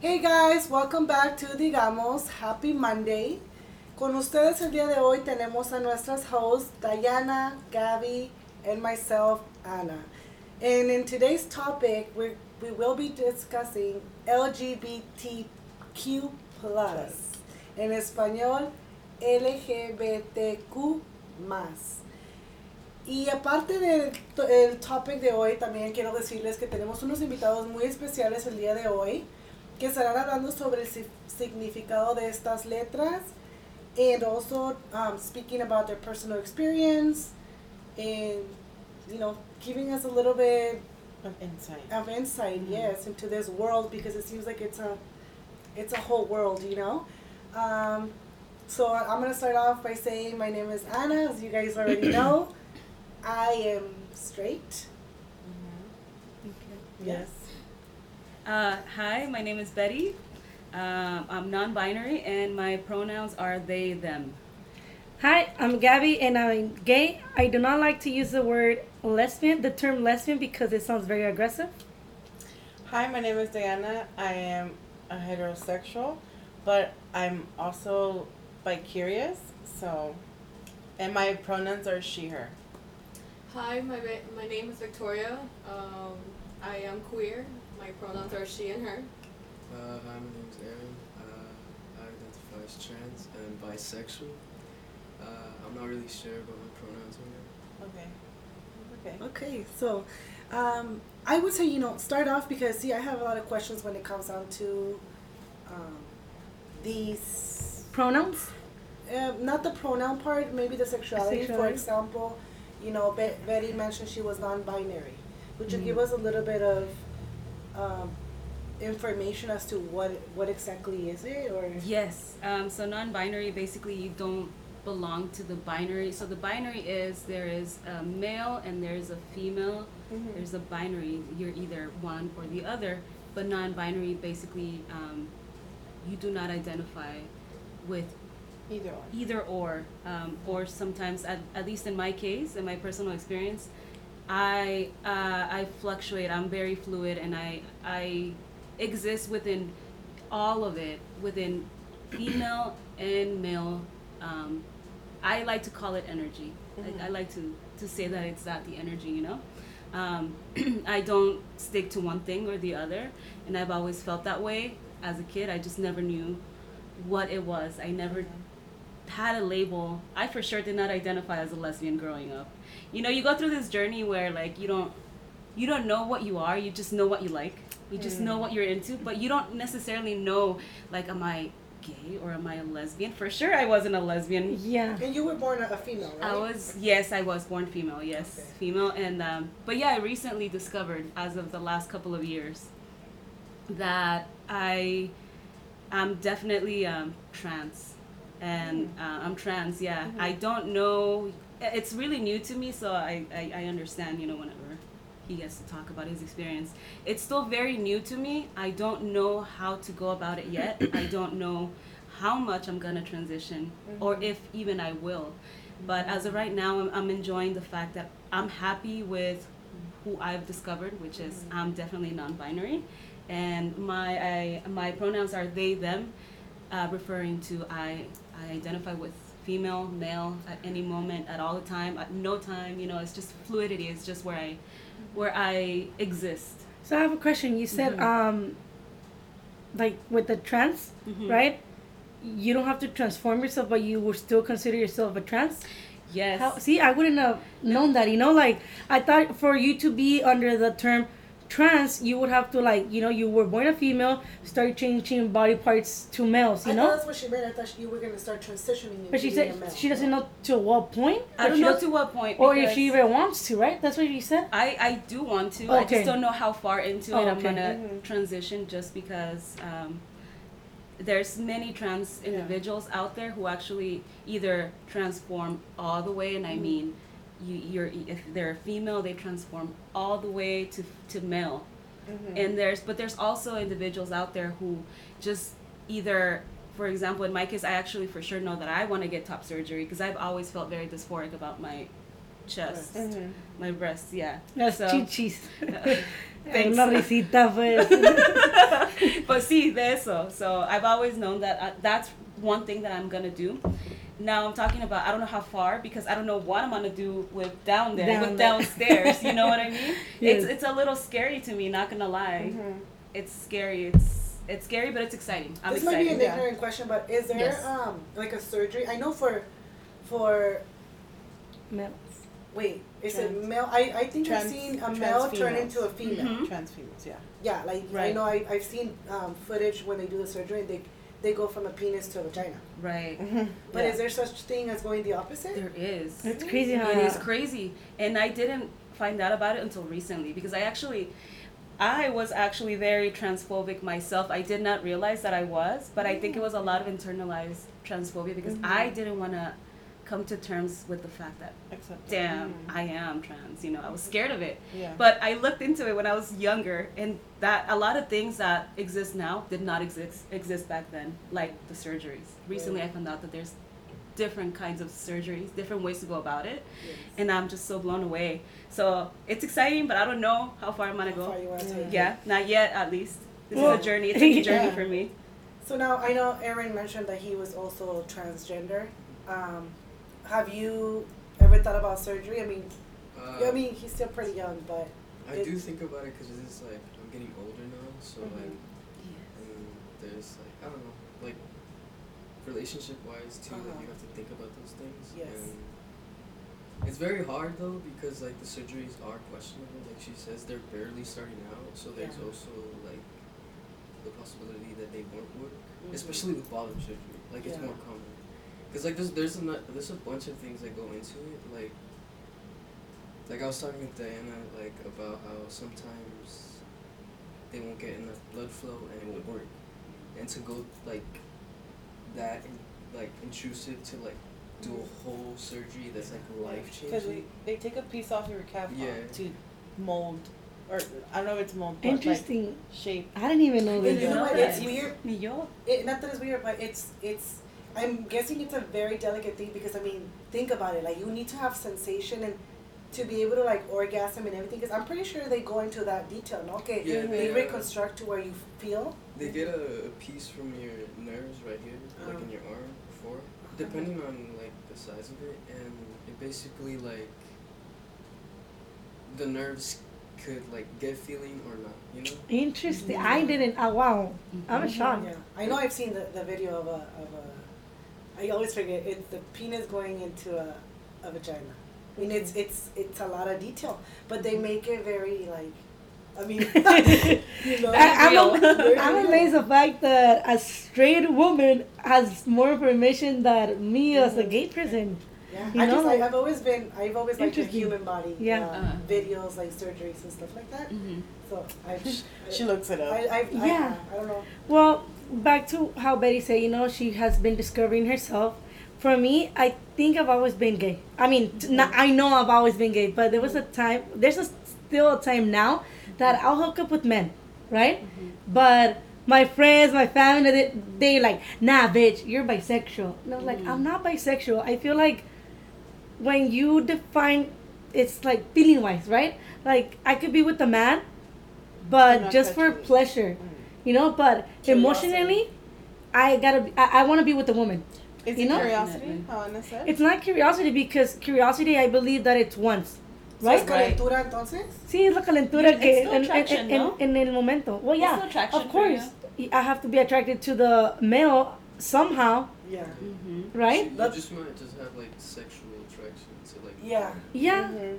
Hey guys, welcome back to Digamos. Happy Monday. Con ustedes el día de hoy tenemos a nuestras hosts Diana, Gabby, and myself, Anna. And in today's topic, we will be discussing LGBTQ. En español, LGBTQ. Y aparte del to- el topic de hoy, también quiero decirles que tenemos unos invitados muy especiales el día de hoy que estarán hablando sobre el significado de estas letras and also um, speaking about their personal experience and you know giving us a little bit Of insight. of insight yes into this world because it seems like it's a it's a whole world you know um, so i'm going to start off by saying my name is anna as you guys already know i am straight Okay. Yes. Uh, hi, my name is Betty. Um, I'm non-binary, and my pronouns are they, them. Hi, I'm Gabby and I'm gay. I do not like to use the word lesbian, the term lesbian, because it sounds very aggressive. Hi, my name is Diana. I am a heterosexual, but I'm also bi-curious. So, and my pronouns are she, her. Hi, my my name is Victoria. Um, I am queer. My pronouns are she and her. Uh, hi, my name is Aaron. Uh, I identify as trans and bisexual. Uh, I'm not really sure about my pronouns right Okay. Okay. Okay, so um, I would say you know start off because see I have a lot of questions when it comes down to um, these Pronouns? uh, not the pronoun part, maybe the sexuality. For example, you know Be- Betty mentioned she was non-binary. Would you Mhm. give us a little bit of um, information as to what what exactly is it or Yes. Um, so non-binary, basically, you don't belong to the binary. So the binary is there is a male and there's a female. Mhm. There's a binary. You're either one or the other. But non-binary, basically, um, you do not identify with Either one. either or um, or sometimes at, at least in my case in my personal experience i uh, i fluctuate. I'm very fluid and i i exist within all of it within female and male um, i like to call it energy. Mhm. I, I like to to say that it's that the energy you know? Um, i don't stick to one thing or the other and i've always felt that way. As a kid i just never knew what it was. I never had a label. I for sure did not identify as a lesbian growing up. You know, you go through this journey where like you don't you don't know what you are, you just know what you like. You just know what you're into, but you don't necessarily know like am I gay or am I a lesbian? For sure I wasn't a lesbian. Yeah. and you were born a, a female, right? I was yes, I was born female. Yes, Okay. female, and um, but yeah, I recently discovered as of the last couple of years that I am definitely um, trans, and uh, I'm trans. Yeah, I don't know. It's really new to me, so I, I I understand. You know, whenever he gets to talk about his experience, it's still very new to me. I don't know how to go about it yet. I don't know how much I'm gonna transition, or if even I will. But as of right now, I'm, I'm enjoying the fact that I'm happy with who I've discovered, which is I'm definitely non-binary, and my I, my pronouns are they them, uh, referring to I I identify with female, male at any moment, at all the time, at no time. You know, it's just fluidity. It's just where I where I exist. So I have a question. You said, Mhm. um, like with the trans, Mhm. right? You don't have to transform yourself, but you would still consider yourself a trans. Yes. How, see, I wouldn't have known that. You know, like I thought for you to be under the term trans, you would have to like, you know, you were born a female, start changing body parts to males. You I know. that's what she meant. I thought you were gonna start transitioning But she said male. she doesn't know to what point. I don't know to what point. Or if she even wants to, right? That's what you said. I, I do want to. Okay. I just don't know how far into Oh, it I'm okay. gonna Mhm. transition just because um, there's many trans Yeah. individuals out there who actually either transform all the way, and I mean, you, you're if they're a female, they transform all the way to to male, and there's but there's also individuals out there who just either for example in my case i actually for sure know that i want to get top surgery because i've always felt very dysphoric about my chest Mhm. my breasts yeah Las So- chichis. Thanks. Una risita, pues. but But see, de eso. So I've always known that I, that's one thing that I'm gonna do. Now I'm talking about I don't know how far because I don't know what I'm gonna do with down there Down with there. downstairs. You know what I mean? Yes. It's it's a little scary to me. Not gonna lie. Mhm. It's scary. It's it's scary, but it's exciting. I'm this might be excited. an yeah. ignorant question, but is there Yes. um like a surgery? I know for for Male. wait, is it male? I I think I've trans- seen a male turn into a female. Mhm. Trans females, yeah. Yeah, like I know I I've seen um, footage when they do the surgery and they they go from a penis to a vagina. Right. Mm-hmm. But Yeah. is there such thing as going the opposite? There is. It's crazy how It is crazy. And I didn't find out about it until recently because I actually I was actually very transphobic myself. I did not realize that I was, but I think it mm. was a lot of internalized transphobia because mm-hmm. I didn't want to come to terms with the fact that Except damn, I am trans, you know. I was scared of it. Yeah. But I looked into it when I was younger, and that a lot of things that exist now did not exist exist back then, like the surgeries. Recently, I found out that there's different kinds of surgeries, different ways to go about it, and I'm just so blown away. So it's exciting, but I don't know how far I'm gonna How far go. you want to take it. Yeah, not yet, at least. This Well, is a journey. It's a journey Yeah. for me. So now I know Aaron mentioned that he was also transgender. Um, have you ever thought about surgery? I mean, Uh, I mean he's still pretty young, but I do think about it because it's like I'm getting older now, so Mhm. like, and there's like I don't know, like relationship wise too, like Uh-huh. you have to think about those things. Yes. And it's very hard though because like the surgeries are questionable. Like she says, they're barely starting out, so there's Yeah. also like the possibility that they won't work, Mhm. especially with bottom surgery. Like it's more common. Cause like there's there's a there's a bunch of things that go into it. Like like I was talking with Diana like about how sometimes they won't get enough blood flow and it won't work, and to go like that in, like intrusive to like do a whole surgery that's like life changing Because changing. they, they take a piece off your calf uh, Yeah. to mold, or I don't know if it's mold, but Interesting. like shape. I didn't even know that you know what? It's weird. It, not that it's weird, but it's it's. I'm guessing it's a very delicate thing because I mean, think about it. Like you need to have sensation and to be able to like orgasm and everything. Because I'm pretty sure they go into that detail. No, okay, Yeah, they they, uh, reconstruct to where you feel. They get a, a piece from your nerves right here, like Uh-huh. in your arm, before, depending on like the size of it, and it basically like the nerves could like get feeling or not, you know. Interesting. I didn't. Oh, wow. I'm Mhm. shocked. Yeah, I know. I've seen the, the video of a of a. I always forget it's the penis going into a, a vagina. I mean, it's it's it's a lot of detail, but they make it very like. I mean, you know, I, I'm, real. am Very I'm real. amazed the fact that a straight woman has more information than me as a gay person. Yeah, You I know, just like- I, I've always been I've always liked the human body. Yeah. uh, Uh-huh. videos like surgeries and stuff like that. Mhm. So I. She looks it up. I, I, I, Yeah. I, don't know. Well, back to how Betty said, you know, she has been discovering herself. For me, I think I've always been gay. I mean, not, I know I've always been gay, but there was a time, there's a, still a time now that I'll hook up with men, right? But my friends, my family, they, they like, nah, bitch, you're bisexual. And I was like, I'm not bisexual. I feel like when you define, it's like feeling wise, right? Like, I could be with a man, but just for pleasure, you know, but Curiosity. emotionally, I gotta be, I, I want to be with a woman. Is You it know? curiosity? Definitely. How It's not curiosity because curiosity, I believe that it's once, So es right? Right. calentura entonces? Sí, es la calentura It's que still en, en, attraction, en, no? en el momento. Well, yeah, of course. I have to be attracted to the male somehow, Yeah. Mhm. right? You just might just have like sexual attraction to like. Yeah. Yeah. Mhm.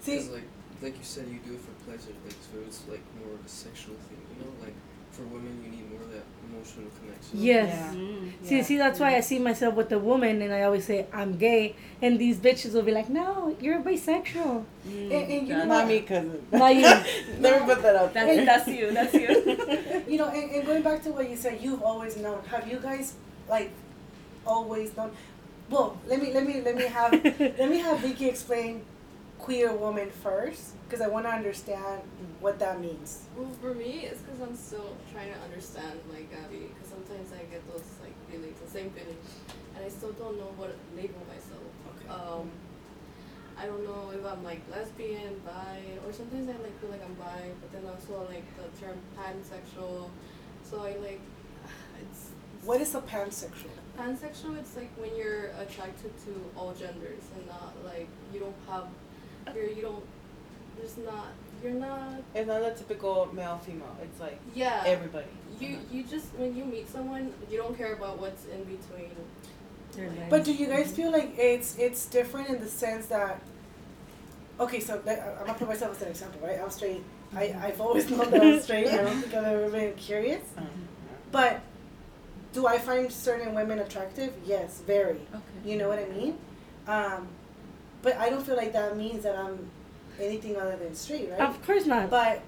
See, Because like like you said, you do it for pleasure. Like so, it's like more of a sexual thing. You know, like for women, you need more of that emotional connection. Yes. Yeah. Mm. See, Yeah. see, that's why I see myself with a woman, and I always say I'm gay, and these bitches will be like, "No, you're bisexual." Mm. And- and you know Not me, cousin. Not you. Never put that out That's, there. that's you. That's you. you know, and, and going back to what you said, you've always known. Have you guys like always known? Well, let me let me let me have let me have Vicky explain queer woman first, because I want to understand what that means. Well, for me, it's because I'm still trying to understand, like Gabby, because sometimes I get those like feelings, the same feelings, and I still don't know what to label myself. Okay. Um, I don't know if I'm like lesbian, bi, or sometimes I like feel like I'm bi, but then also like the term pansexual. So I like it's What is a pansexual? pansexual. It's like when you're attracted to all genders and not like you don't have you're you don't there's not you're not It's not a typical male female. It's like yeah everybody. you you just when you meet someone you don't care about what's in between. But do you guys feel like it's it's different in the sense that okay, so that, I'm gonna put myself as an example, right? I'm straight. I I've always known that I'm straight. I don't think I've ever been curious. Um, But do I find certain women attractive? Yes, very. Okay. You know what I mean? Um, but I don't feel like that means that I'm anything other than straight, right? Of course not. But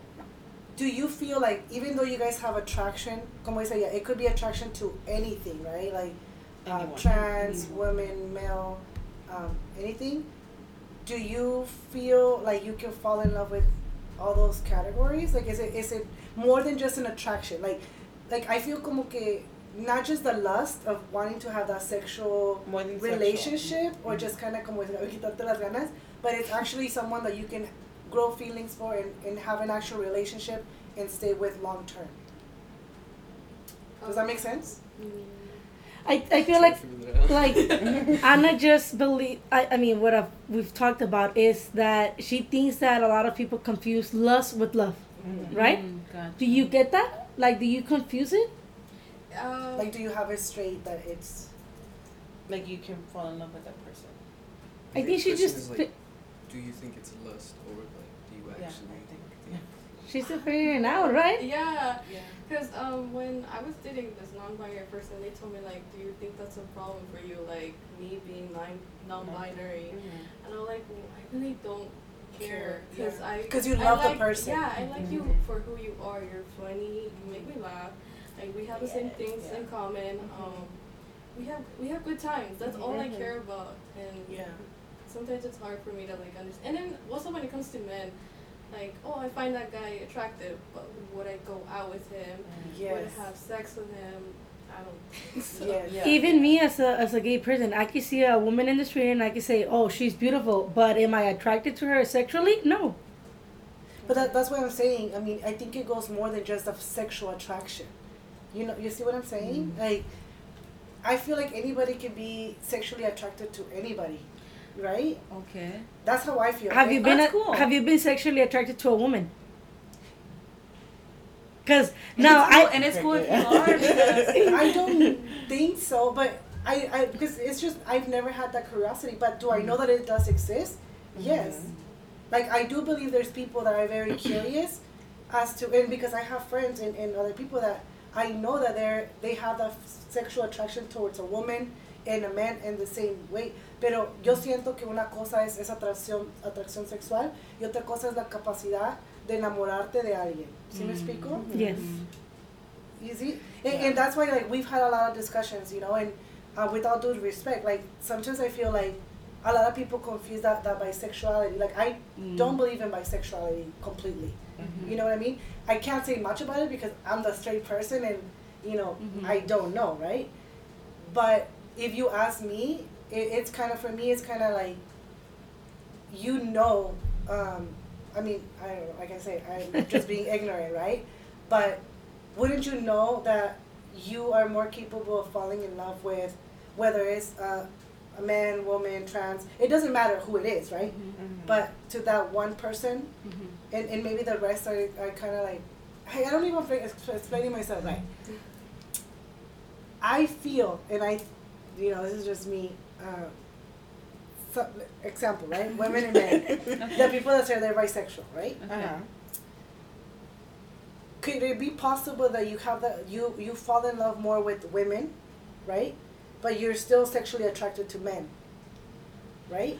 do you feel like even though you guys have attraction, como say, yeah, it could be attraction to anything, right? Like uh, trans, Anyone. women, male, um, anything. Do you feel like you can fall in love with all those categories? Like, is it is it more than just an attraction? Like, like I feel como que not just the lust of wanting to have that sexual than sexual. relationship or Mhm. just kind of como quitarte las ganas, but it's actually someone that you can grow feelings for and, and have an actual relationship and stay with long term. Does that make sense? I, I feel like Figure that out. like Anna just believe. I, I mean, what I've, we've talked about is that she thinks that a lot of people confuse lust with love. Mhm. Right? Mm, gotcha. Do you get that? Like, do you confuse it? Uh, Like, do you have it straight that it's Like you can fall in love with that person. I think she just like, do you think it's a lust or like do you Yeah, actually I think. think? she's still figuring it out, right? yeah, Yeah. because um, when I was dating this non-binary person, they told me like, do you think that's a problem for you, like me being non- non-binary? Mhm. And I'm like, well, I really don't care Care, because I 'Cause you I love the like- person. Yeah, I like you Mhm. for who you are. You're funny. You make me laugh. Like we have the same things in Yeah. common. Um, we have we have good times. That's all I Mhm. care about. And yeah? Sometimes it's hard for me to like understand. And then also when it comes to men, like oh I find that guy attractive, but would I go out with him? Mm. Would I have sex with him? I don't think so. Yes. Yeah. Even me as a as a gay person, I can see a woman in the street and I can say, "Oh, she's beautiful," but am I attracted to her sexually? No. But that, that's what I'm saying. I mean, I think it goes more than just a sexual attraction. You know, you see what I'm saying? Mm. Like, I feel like anybody can be sexually attracted to anybody, right? Okay. That's how I feel. Have you been That's a- cool. Have you been sexually attracted to a woman? Cause now and it's cool, I and it's cool if you are because I don't think so, but I, I because it's just I've never had that curiosity. But do I know that it does exist? Mm-hmm. Yes. Like I do believe there's people that are very curious as to and because I have friends and, and other people that I know that they're they have that sexual attraction towards a woman and a man in the same way. Pero yo siento que una cosa es esa atracción, atracción sexual y otra cosa es la capacidad de enamorarte de alguien. ¿Sí me explico? yes. You see, and, Yeah. and that's why like we've had a lot of discussions, you know, and uh, with all due respect, like sometimes I feel like a lot of people confuse that, that bisexuality. Like I Mm. don't believe in bisexuality completely. Mhm. You know what I mean? I can't say much about it because I'm the straight person, and you know Mhm. I don't know, right? But if you ask me, it, it's kind of for me. It's kind of like you know. Um, I mean, I don't know. Like I say, I'm just being ignorant, right? But wouldn't you know that you are more capable of falling in love with whether it's uh, a man, woman, trans? It doesn't matter who it is, right? Mhm. But to that one person, Mhm. and, and maybe the rest are, are kind of like, hey, I don't even feel ex- explaining myself right. I feel, and I, you know, this is just me. Uh, so, example, right? Women and men. the people that say they're bisexual, right? Uh-huh. Could it be possible that you have that you you fall in love more with women, right? But you're still sexually attracted to men, right?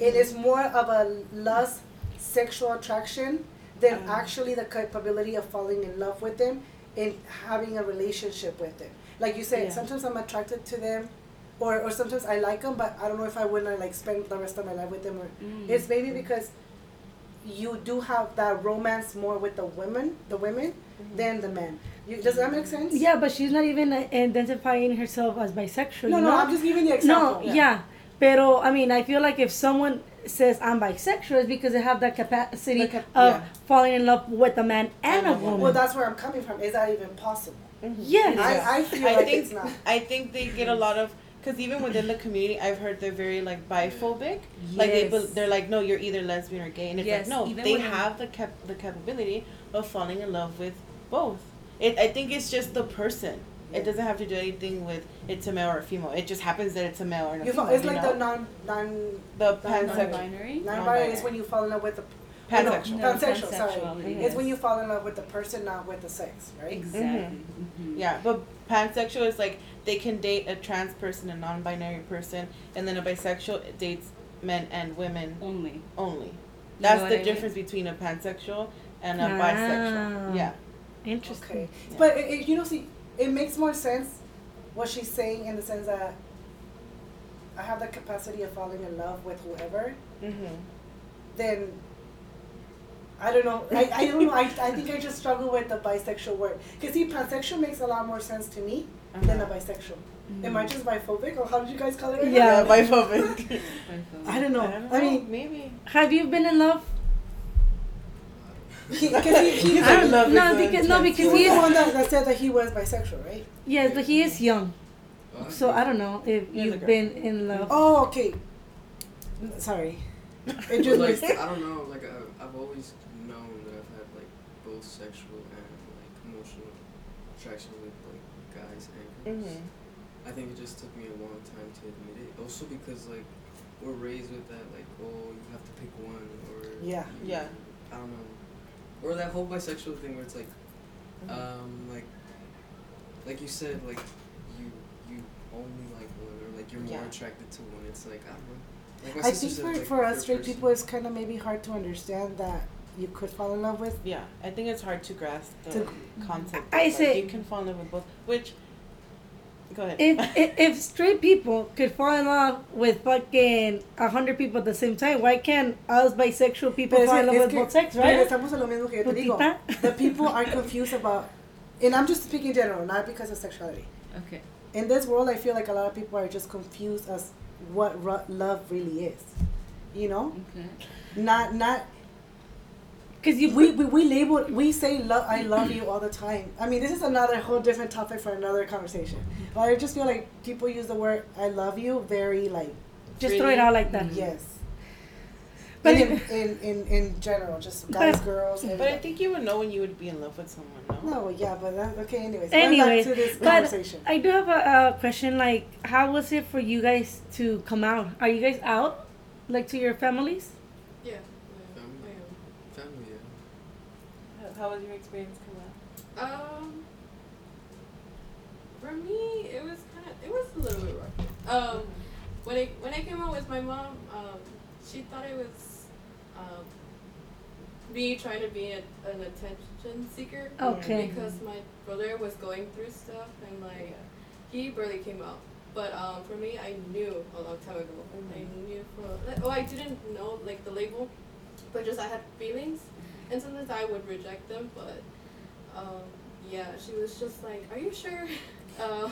It is more of a lust sexual attraction than Um. actually the capability of falling in love with them and having a relationship with them. Like you said, Yeah. sometimes I'm attracted to them, or, or sometimes I like them, but I don't know if I wanna like spend the rest of my life with them. Or Mm. it's maybe because you do have that romance more with the women, the women, than the men. You, does that make sense? Yeah, but she's not even uh, identifying herself as bisexual. No, no, know? I'm just giving the example. No, yeah. Pero I mean, I feel like if someone says I'm bisexual, it's because they have that capacity The cap- of yeah. falling in love with a man and And a a woman. woman. Well, that's where I'm coming from. Is that even possible? Mhm. Yes. I, I feel I like think- it's not. I think they get a lot of because even within the community, I've heard they're very like biphobic. Like they, bel- Yes. they're like, no, you're either lesbian or gay, and it's Yes, like, no, even they have the cap- the capability of falling in love with both. It, I think it's just the person. Yeah. It doesn't have to do anything with it's a male or a female. It just happens that it's a male or a You fall, female. it's you like know? the non non the non- pansexual. Non-binary. non-binary is when you fall in love with the Pansexual. No, No, pansexual. Sorry, pansexuality, it's when you fall in love with the person, not with the sex, right? Exactly. Mhm. Yeah, but pansexual is like they can date a trans person, a non-binary person, and then a bisexual dates men and women Only. only. You That's know the I mean? difference between a pansexual and a Ah. bisexual. Yeah. Interesting. Okay, Yeah. but it, it, you know, see, it makes more sense what she's saying in the sense that I have the capacity of falling in love with whoever. Mm-hmm. Then I don't know. I, I don't know. I, I think I just struggle with the bisexual word. Because see, pansexual makes a lot more sense to me than a Uh-huh. bisexual. Am I just biphobic or how did you guys call it? right Yeah. now? biphobic. I don't know. I, don't I mean, maybe. Have you been in love? he, cause he, he, I he, love no, because no, he because was he the one that, that said that he was bisexual, right? Yes, but he is young, so I don't know if He you've been in love. Oh, okay. Sorry. It just like I don't know, like I, I've always known that I've had like both sexual and like emotional attraction with like guys. Mhm. I think it just took me a long time to admit it. Also because like we're raised with that like oh you have to pick one or Yeah. you- Yeah. I don't know, or that whole bisexual thing where it's like Mhm. um like like you said like you you only like one or like you're more Yeah. attracted to one. It's like I don't know. Like I think said, for, like, for us straight person. people, it's kind of maybe hard to understand that you could fall in love with. Yeah, I think it's hard to grasp the To- concept. I of, say- like, you can fall in love with both. Which, go ahead. If, if if straight people could fall in love with fucking a hundred people at the same time, why can't us bisexual people Pero fall es in love with que both sex, right? regresamos a lo mismo que yo te digo. The people are confused about, and I'm just speaking in general, not because of sexuality. Okay. In this world, I feel like a lot of people are just confused as what ru- love really is. You know, Okay. not not Because we, we, we label we say love I love you all the time. I mean, this is another whole different topic for another conversation. But I just feel like people use the word I love you very like just throw it out like that. yes. But in, it- in, in, in general, just guys, But- girls. but I think you would know when you would be in love with someone. No. No, yeah, but that, okay. Anyways, Anyways, back to this but conversation. I do have a, a question. Like, how was it for you guys to come out? Are you guys out, like to your families? Yeah. yeah, Family. I am. Family, yeah. How, how was your experience coming out? Um, for me, it was kind of it was a little bit rough. Um, when I when I came out with my mom, um, she thought it was um, me trying to be a, an attention seeker. Okay. Because my brother was going through stuff and like he barely came out. But um, for me, I knew a long time ago. I knew for like, oh I didn't know like the label, but just I had feelings, and sometimes I would reject them. But um, yeah, she was just like, "Are you sure?" Uh,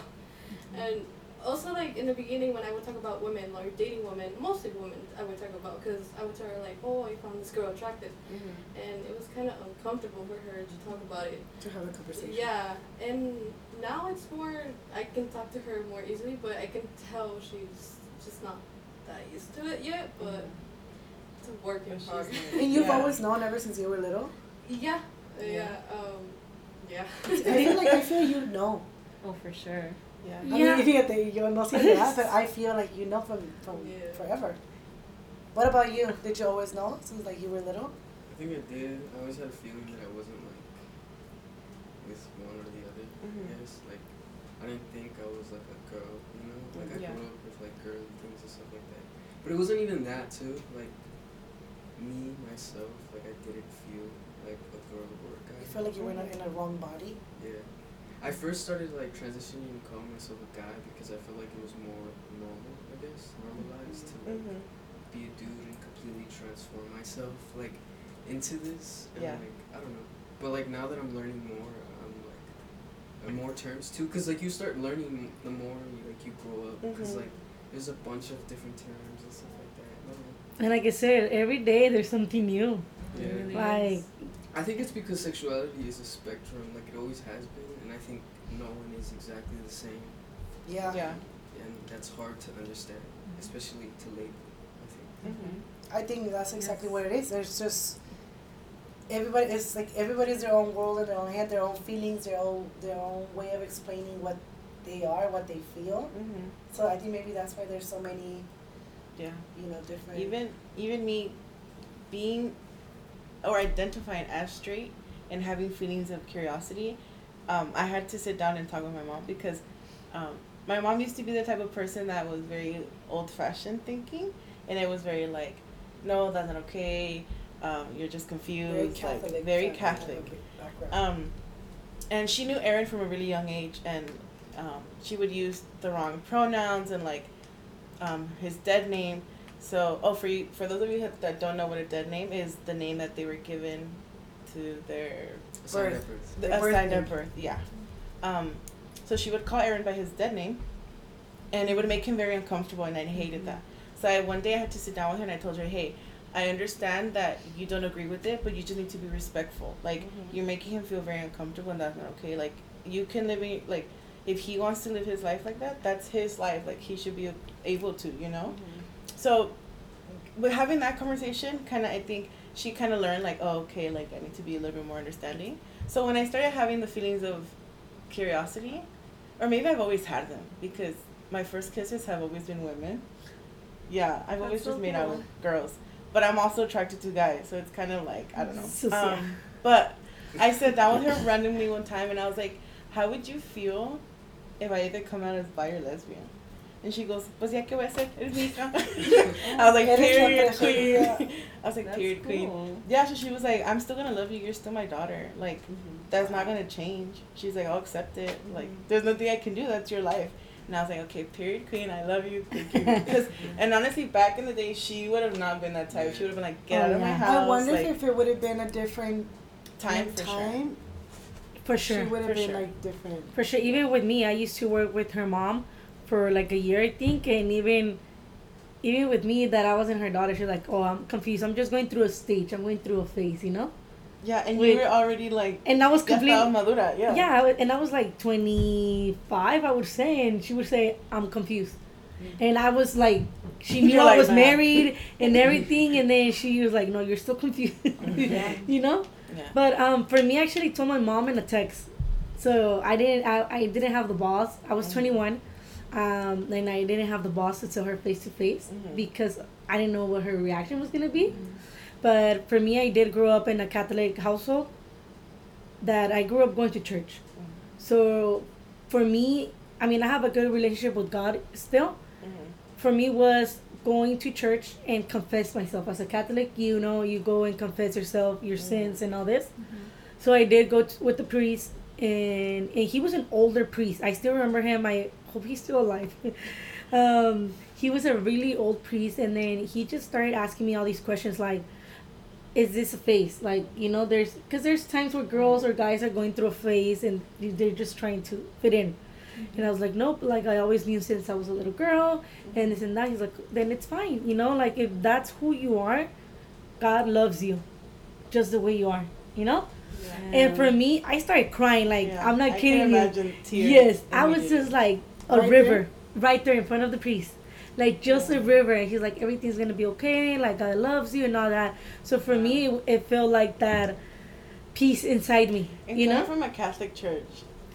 and also like in the beginning when I would talk about women or dating women, mostly women, I would talk about because I would tell her like, "Oh, I found this girl attractive," Mm-hmm. and it was kind of uncomfortable for her to talk about it. to have a conversation. Yeah, and now it's more I can talk to her more easily, but I can tell she's just not that used to it yet. But it's a work in But progress. And you've Yeah. always known ever since you were little. Yeah, Yeah. yeah, um, yeah. I feel like I feel you know. Oh, for sure. Yeah. I Yeah. mean, fíjate, yo no sé that, but I feel like you know from from Yeah. forever. What about you? Did you always know since like you were little? I think I did. I always had a feeling that I wasn't like with one or the other. Mhm. I guess like I didn't think I was like a girl, you know. Like I Yeah. grew up with like girly things and stuff like that. But it wasn't even that too. Like me myself, like I didn't feel like a girl or a guy. You feel like you were in a, in a wrong body. Yeah. I first started like transitioning and calling myself a guy because I felt like it was more normal, I guess, normalized to like Mm-hmm. be a dude and completely transform myself like into this. And Yeah. like I don't know. But like now that I'm learning more, I'm like and more terms too, cause like you start learning the more you like you grow up, because Mhm. like there's a bunch of different terms And like I said, every day there's something new. Yeah. Really Like, is. I think it's because sexuality is a spectrum, like it always has been, and I think no one is exactly the same, Yeah. Yeah. and that's hard to understand, especially to label. I think. Mm-hmm. I think that's exactly Yes. what it is. There's just everybody. It's like everybody's their own world in their own head, their own feelings, their own their own way of explaining what they are, what they feel. Mm-hmm. So I think maybe that's why there's so many, Yeah. you know, different. Even even me being or identifying as straight and having feelings of curiosity, um, I had to sit down and talk with my mom because um, my mom used to be the type of person that was very old fashioned thinking and it was very like, no, that's not okay. Um, you're just confused. very like, Catholic. very Catholic. Um, and she knew Aaron from a really young age, and um, she would use the wrong pronouns and like um, his dead name. So, oh, for you, for those of you that don't know what a dead name is, the name that they were given to their Aside Birth. birth. the Their assigned name. birth. Yeah. Um, so she would call Aaron by his dead name, and it would make him very uncomfortable, and I hated Mhm. that. So I one day I had to sit down with her and I told her, hey, I understand that you don't agree with it, but you just need to be respectful. Like Mhm. you're making him feel very uncomfortable, and that's not okay. Like you can live in like if he wants to live his life like that, that's his life. Like he should be able to, you know. So, with having that conversation, kind of, I think she kind of learned like, oh, okay, like I need to be a little bit more understanding. So when I started having the feelings of curiosity, or maybe I've always had them because my first kisses have always been women. Yeah, I've always That's so just made out with girls, but I'm also attracted to guys, so it's kind of like I don't know. So, Um, but I sat down with her randomly one time, and I was like, "How would you feel if I either come out as bi or lesbian?" And she goes, "Pues ya que voy a hacer, eres mi hija." I was like, "Period, queen." I was like, That's "Period, queen." Yeah, so she was like, "I'm still gonna love you. You're still my daughter. Like, Mhm. that's not gonna change." She's like, "I'll accept it. Like, Mhm. there's nothing I can do. That's your life." And I was like, "Okay, period, queen. I love you. Thank you." Because, and honestly, back in the day, she would have not been that type. She would have been like, "Get Oh, out of my house." I wonder like, if it would have been a different time for sure. For sure. She would have for been sure. like different. For sure. Even with me, I used to work with her mom for like a year, I think, and even even with me that I wasn't her daughter, she's like, Oh, I'm confused. I'm just going through a stage. I'm going through a phase, you know? Yeah, and Wait. you were already like And I was completely madura, yeah. yeah, and I was like 25, I would say, and she would say, I'm confused. Mm-hmm. And I was like, she knew I like, was "Nah." married and everything, and then she was like, No, you're still confused. Yeah. Mm-hmm. you know? Yeah. But um, for me, I actually told my mom in a text. So I didn't, I, I didn't have the boss. I was Mhm. 21, um, and I didn't have the boss to tell her face to face because I didn't know what her reaction was gonna be. But for me, I did grow up in a Catholic household. That I grew up going to church. Mhm. So, for me, I mean, I have a good relationship with God still. Mhm. For me, was going to church and confess myself as a Catholic. You know, you go and confess yourself, your Mhm. sins, and all this. So I did go t- with the priest, and and he was an older priest. I still remember him. I hope he's still alive. um, he was a really old priest, and then he just started asking me all these questions like, "Is this a phase? Like, you know, there's because there's times where girls or guys are going through a phase and they're just trying to fit in." And I was like, nope, like I always knew since I was a little girl, and this and that. He's like, then it's fine, you know, like if that's who you are, God loves you, just the way you are, you know. And for me, I started crying. Like Yeah, I'm not I kidding can you. tears Yes, I was just like a Right river there? right there in front of the priest, like just a river. And he's like, everything's gonna be okay. Like God loves you and all that. So for me, it, it felt like that peace inside me, And you coming know. from a Catholic church,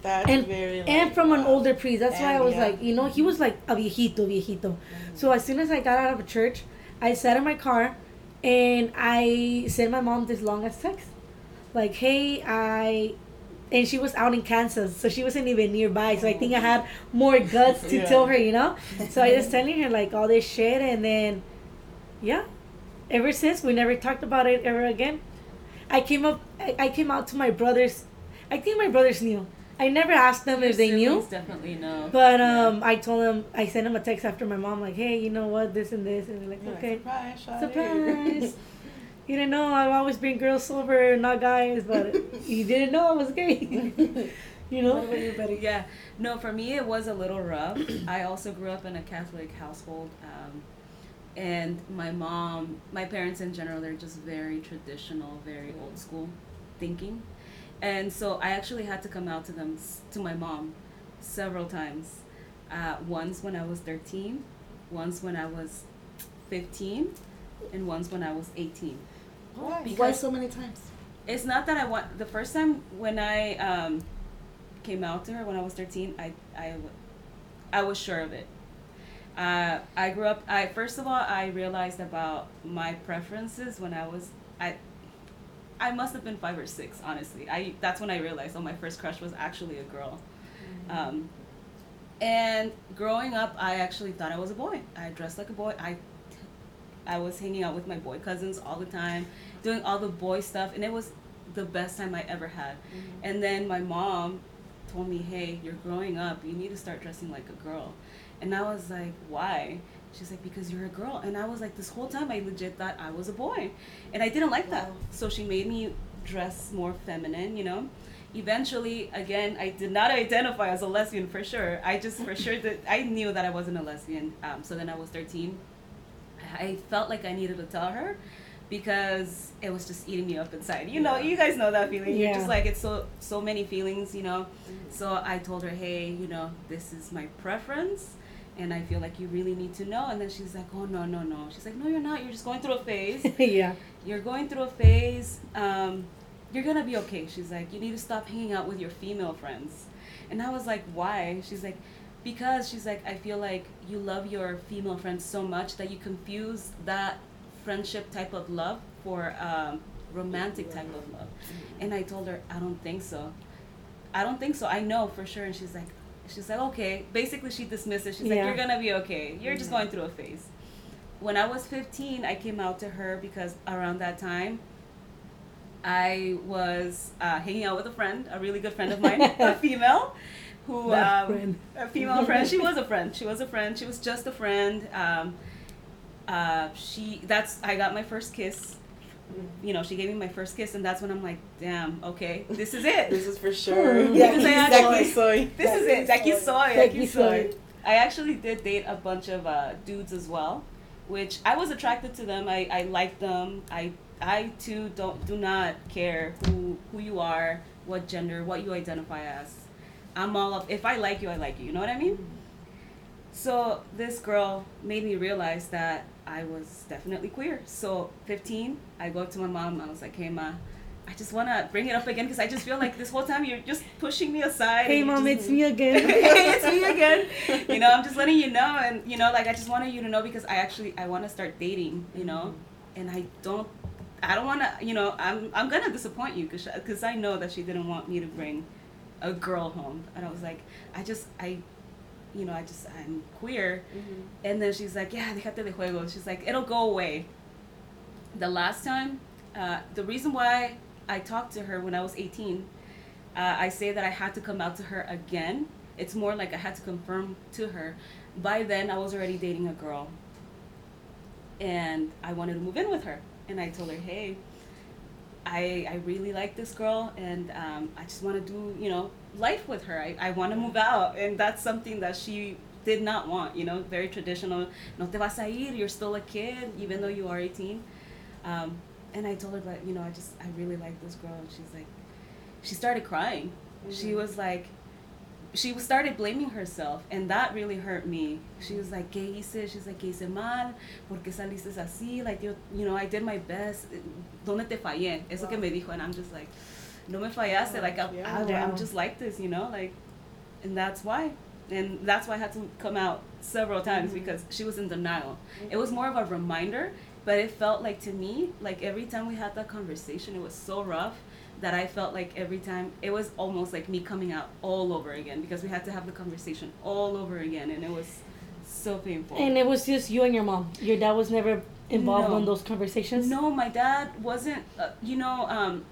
that's And- very And from an older priest. That's why I was yeah. like, you know, he was like a viejito, viejito. Mhm. So as soon as I got out of a church, I sat in my car and I sent my mom this long ass text. Like, hey, I and she was out in Kansas, so she wasn't even nearby. So I think I had more guts to Yeah. tell her, you know? So I just telling her like all this shit and then yeah. Ever since we never talked about it ever again. I came up I, I came out to my brothers I think my brothers knew. I never asked them if they knew. Definitely know. But Yeah. um, I told them I sent them a text after my mom, like, hey, you know what, this and this, and they're like, You're okay, surprise, surprise. you didn't know I've always been girls over, not guys, but you didn't know I was gay. you know? about you, Betty? Yeah, no, for me it was a little rough. I also grew up in a Catholic household, um, and my mom, my parents in general, they're just very traditional, very old school thinking, And so I actually had to come out to them, to my mom, several times. Uh, once when I was 13, once when I was 15, and once when I was 18. Why? Why so many times? It's not that I want. The first time when I um, came out to her when I was 13, I, I, I was sure of it. Uh, I grew up. I first of all, I realized about my preferences when I was I. I must have been five or six, honestly. I that's when I realized, oh, my first crush was actually a girl. Um, and growing up, I actually thought I was a boy. I dressed like a boy. I, I was hanging out with my boy cousins all the time, doing all the boy stuff, and it was the best time I ever had. And then my mom told me, "Hey, you're growing up. You need to start dressing like a girl." And I was like, "Why?" She's like, "Because you're a girl." And I was like, this whole time I legit thought I was a boy, and I didn't like that. Wow. So she made me dress more feminine, you know. Eventually, again, I did not identify as a lesbian for sure. I just for sure that I knew that I wasn't a lesbian. Um, so then I was 13. I felt like I needed to tell her because it was just eating me up inside. You know, you guys know that feeling. You're just like it's so so many feelings, you know. So I told her, "Hey, you know, this is my preference." And I feel like you really need to know. And then she's like, "Oh no, no, no." She's like, "No, you're not. You're just going through a phase yeah. you're going through a phase. Um, you're gonna be okay. She's like, you need to stop hanging out with your female friends. And I was like, why? She's like, because she's like, I feel like you love your female friends so much that you confuse that friendship type of love for um, romantic type of love. And I told her, I don't think so. I don't think so. I know for sure. And she's like, she's like, okay. Basically, she dismisses. it. She's like, you're gonna be okay. You're just going through a phase when I was 15, I came out to her because around that time, I was uh, hanging out with a friend, a really good friend of mine, a female, who um, friend. a female friend. She was a friend. She was a friend. She was just a friend. Um, uh, she that's I got my first kiss. You know, she gave me my first kiss, and that's when I'm like, damn, okay, this is it. This is for sure. Yeah, because I actually- soy. This is it. Jackie soy. Jackie Jackie soy. soy. I actually did date a bunch of uh, dudes as well, which I was attracted to them. I, I liked them. I I too don't do not care who who you are, what gender, what you identify as. I'm all up. If I like you, I like you. You know what I mean? So this girl made me realize that I was definitely queer. So 15, I go up to my mom. And I was like, "Hey, ma, I just wanna bring it up again because I just feel like this whole time you're just pushing me aside. Hey, mom, just- it's me again. hey, it's me again. You know, I'm just letting you know, and you know, like I just wanted you to know because I actually I want to start dating. You know, mm-hmm. and I don't, I don't want to. You know, I'm I'm gonna disappoint you because I know that she didn't want me to bring a girl home, and I was like, I just I. You know, I just I'm queer, and then she's like, "Yeah, déjate de juego." She's like, "It'll go away." The last time, uh, the reason why I talked to her when I was 18 uh, I say that I had to come out to her again. It's more like I had to confirm to her. By then, I was already dating a girl, and I wanted to move in with her. And I told her, "Hey, I I really like this girl, and um, I just want to do you know life with her. I, I want to move out, and that's something that she did not want. You know, very traditional. No te vas a ir. You're still a kid, even though you are 18. Um, and I told her that you know I just I really like this girl, and she's like, she started crying. She was like, she started blaming herself, and that really hurt me. She was like, ¿Qué hice? She's like, ¿Qué hice mal? ¿Por qué saliste así? Like, yo, you know, I did my best. ¿Dónde te fallé? Eso que me dijo, and I'm just like, no me fallaste. Like, I, I, Yeah. I'm just like this, you know, like, and that's why. And that's why I had to come out several times because she was in denial. It was more of a reminder, but it felt like to me, like every time we had that conversation, it was so rough that I felt like every time it was almost like me coming out all over again because we had to have the conversation all over again, and it was so painful. and it was just you and your mom. Your dad was never involved No. in those conversations. No, my dad wasn't. Uh, you know, um,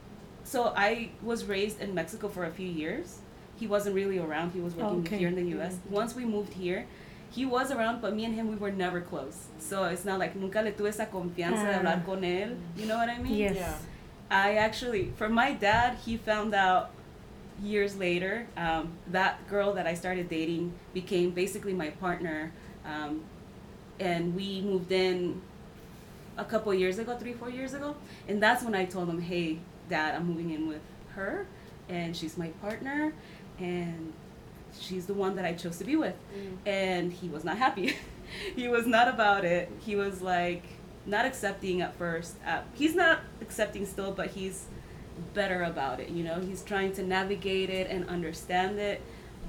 so I was raised in Mexico for a few years. He wasn't really around. He was working Okay. here in the U.S. Once we moved here, he was around, but me and him we were never close. So it's not like nunca le tuve esa confianza de hablar Ah. con él. You know what I mean? Yes. Yeah. I actually, for my dad, he found out years later. Um, that girl that I started dating became basically my partner, um, and we moved in a couple years ago, three, four years ago, and that's when I told him, "Hey, Dad, I'm moving in with her." and she's my partner, and she's the one that I chose to be with. And he was not happy. he was not about it. He was like not accepting at first. Uh, he's not accepting still, but he's better about it. You know, he's trying to navigate it and understand it,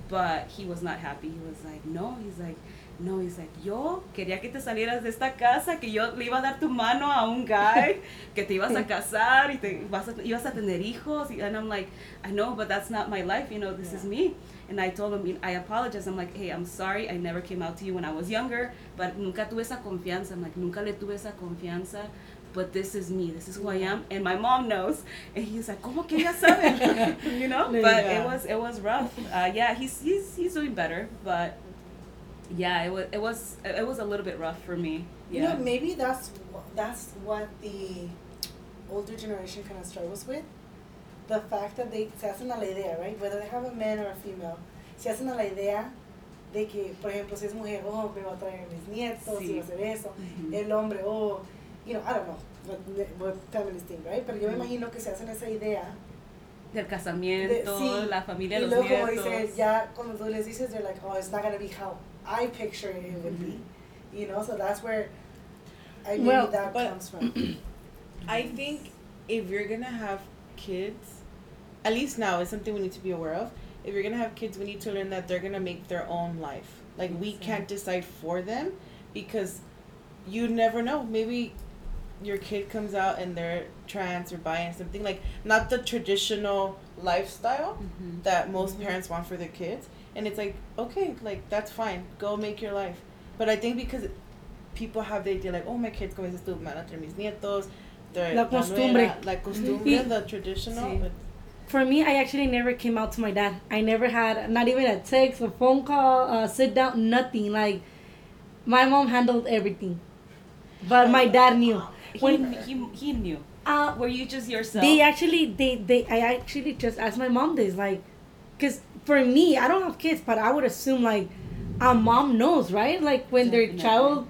but he was not happy. He was like, no. He's like, no. He's like, yo quería que te salieras de esta casa, que yo le iba a dar tu mano a un guy, que te ibas a casar y te vas a, ibas a tener hijos. And I'm like, I know, but that's not my life. You know, this is me. And I told him, I apologize. I'm like, hey, I'm sorry. I never came out to you when I was younger, but nunca tuve esa confianza. I'm like, nunca le tuve esa confianza. But this is me. This is who I am, and my mom knows. And he's like, "¿Cómo que ella sabe?" you know. But it was it was rough. Uh, yeah, he's he's he's doing better, but yeah, it was it was it was a little bit rough for me. You Yeah. know, maybe that's that's what the older generation kind of struggles with. The fact that they se hacen a la idea, right? Whether they have a man or a female, se hacen a la idea de que, por ejemplo, si es mujer, oh, me va a traer mis nietos, Sí. y va a hacer eso. Mhm. El hombre, oh, you know, I don't know what, what families think, right? Pero yo me imagino que se hacen esa idea. Del casamiento, sí. la familia, y los luego, como nietos. dices, ya cuando tú les dices, they're like, oh, it's not going to be how I picture it would be. You know, so that's where I maybe Well, that comes from. I think if you're gonna have kids, at least now it's something we need to be aware of. If you're gonna have kids, we need to learn that they're gonna make their own life. Like we can't decide for them because you never know. Maybe your kid comes out and they're trans or bi and something like not the traditional lifestyle Mhm. that most parents want for their kids and it's like okay like that's fine go make your life but i think because people have the idea like oh my kids como dices tú van a tener mis nietos they're- La costumbre. la costumbre the traditional Sí. but- For me, I actually never came out to my dad. I never had not even a text, a phone call, uh, sit down, nothing. Like my mom handled everything, but my dad knew. He, he, he knew. uh, Were you just yourself? they actually they they I actually just asked my mom this like, cause for me I don't have kids, but I would assume like, a mom knows right like when their child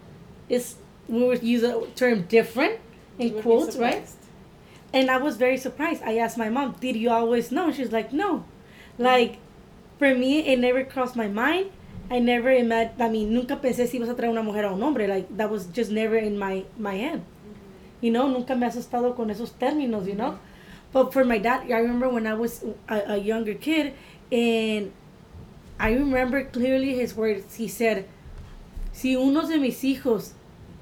is we would use a term different in quotes right and I was very surprised. I asked my mom, "Did you always know?" She's like, "No." Like, for me, it never crossed my mind. I never imagined. I mean, nunca pensé si ibas a traer una mujer a un hombre. Like that was just never in my my head. You know, nunca me asustado con esos términos. You know, but for my dad, I remember when I was a, a younger kid, and I remember clearly his words. He said, "Si uno de mis hijos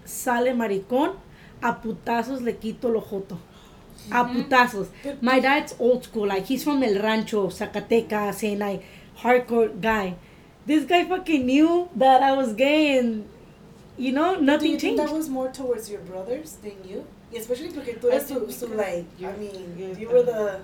sale maricón, a putazos le quito lo joto." a putazos. My dad's old school, like he's from El Rancho, Zacatecas, and like hardcore guy. This guy fucking knew that I was gay, and you know Do nothing you changed. that was more towards your brothers than you? Especially porque tú I eres su, su like, I mean, you were the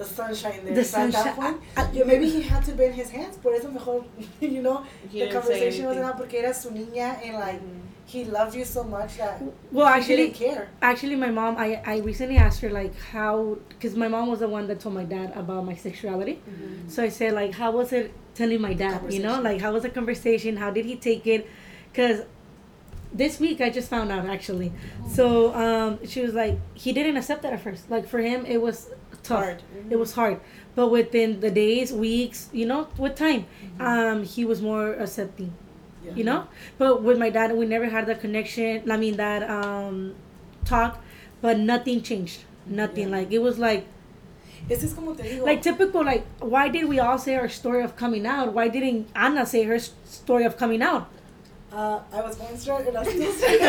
the sunshine there. The so at that point, I- I- yo, maybe he had to bend his hands, por eso mejor, you know, He the conversation wasn't anything. out porque era su niña and like, Mhm. he loved you so much that Well, he actually, didn't care. actually, my mom, I I recently asked her like how, because my mom was the one that told my dad about my sexuality. Mm-hmm. So I said like, how was it telling my dad? You know, like how was the conversation? How did he take it? Because this week I just found out actually. So um, she was like, he didn't accept that at first. Like for him, it was tough. Hard. It was hard, but within the days, weeks, you know, with time, Mm-hmm. um, he was more accepting. You know, but with my dad, we never had that connection. I mean that um, talk, but nothing changed. Nothing. Yeah. Like it was like es como te digo. like typical like why did we all say our story of coming out why didn't anna say her story of coming out uh, I was going straight and I still straight.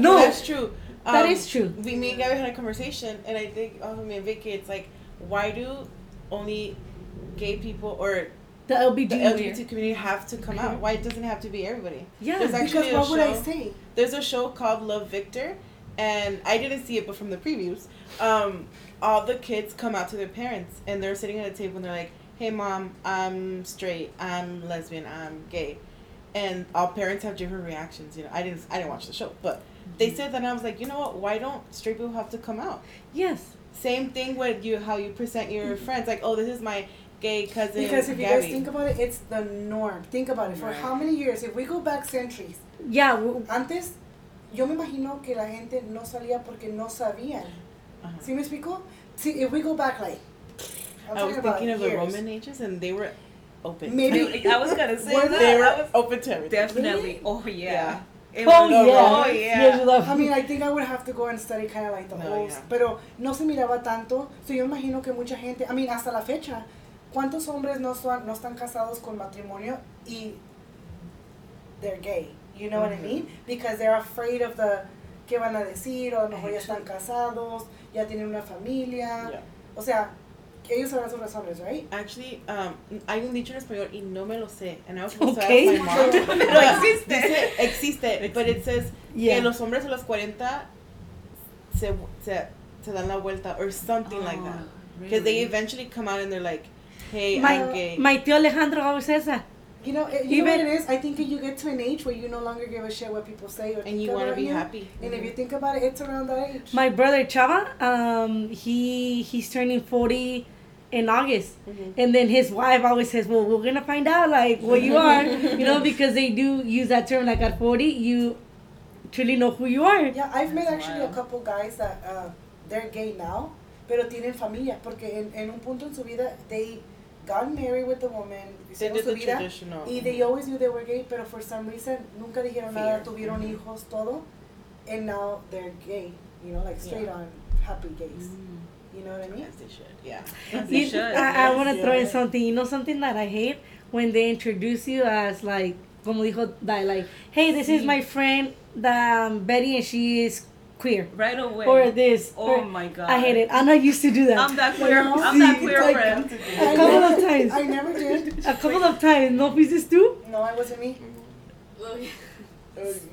No. that's true That Um, is true. we me and Gabby had a conversation and i think also me and vicky it's like why do only gay people or the lbg the lgbt community have to come out why it doesn't it have to be everybody yeah There's actually because a what would I say? there's a show called Love Victor, and I didn't see it, but from the previews, um, all the kids come out to their parents, and they're sitting at a table, and they're like, "Hey, mom, I'm straight, I'm lesbian, I'm gay," and all parents have different reactions. You know, I didn't, I didn't watch the show, but they said that, and I was like, you know what? Why don't straight people have to come out? yes Same thing with you, how you present your friends, like, oh, this is my gay cousin. Because if you guys think about it, it's the norm. Think about it. For Right. how many years? If we go back centuries, yeah antes, yo me imagino que la gente no salía porque no sabían. Uh-huh. ¿Sí me explico? See, if we go back like I'm I was thinking of the. Roman ages, and they were open. Maybe- I was gonna say that. they were open to everything. definitely. Oh yeah. Yeah. It Oh was- yeah. Oh yeah. I mean, I think I would have to go and study kind of like the No, yeah. pero no se miraba tanto. So yo imagino que mucha gente, I mean, hasta la fecha, ¿cuántos hombres no, son, no están casados con matrimonio y they're gay? You know what I mean? Because they're afraid of the qué van a decir, o a lo mejor ya están casados, ya tienen una familia. Yeah. O sea, ellos sabrán sus razones, right? Actually, um, hay un dicho en español y no me lo sé. And I was Okay. to ask my mom. Pero But existe. dice- existe. But it says Yeah. que los hombres a los 40 se, se, se dan la vuelta or something like that. Because they eventually come out and they're like, hey, my, I'm gay. my tío Alejandro always says that. You know, it, you know what it is? I think you get to an age where you no longer give a shit what people say or and you want to be you. happy. And if you think about it, it's around that age. My brother Chava, um, he he's turning forty in August, Mhm. and then his wife always says, "Well, we're gonna find out like what you are," you know, because they do use that term. Like at forty, you truly know who you are. Yeah, I've met actually wild. a couple guys that uh, they're gay now, pero tienen familia, porque en, en un punto en su vida, they got married with the woman, They hicieron did su the vida, traditional. y they always knew they were gay, pero for some reason nunca dijeron nada, Fear. tuvieron hijos, todo, and now they're gay, you know, like straight Yeah. on happy gays. Mm. You know what I mean? As they should, yeah. As they You- should. I, I want to yes, throw in something. You know something that I hate when they introduce you as like, como dijo, that like, hey, this is my friend, the um, Betty, and she is queer, Right away. or this. oh or, my god. I hate it. I'm not used to do that. I'm that queer. I'm that see, queer like- friend. I a couple never- of times. I never did. a couple of times. No pieces too. No, it wasn't me. Well,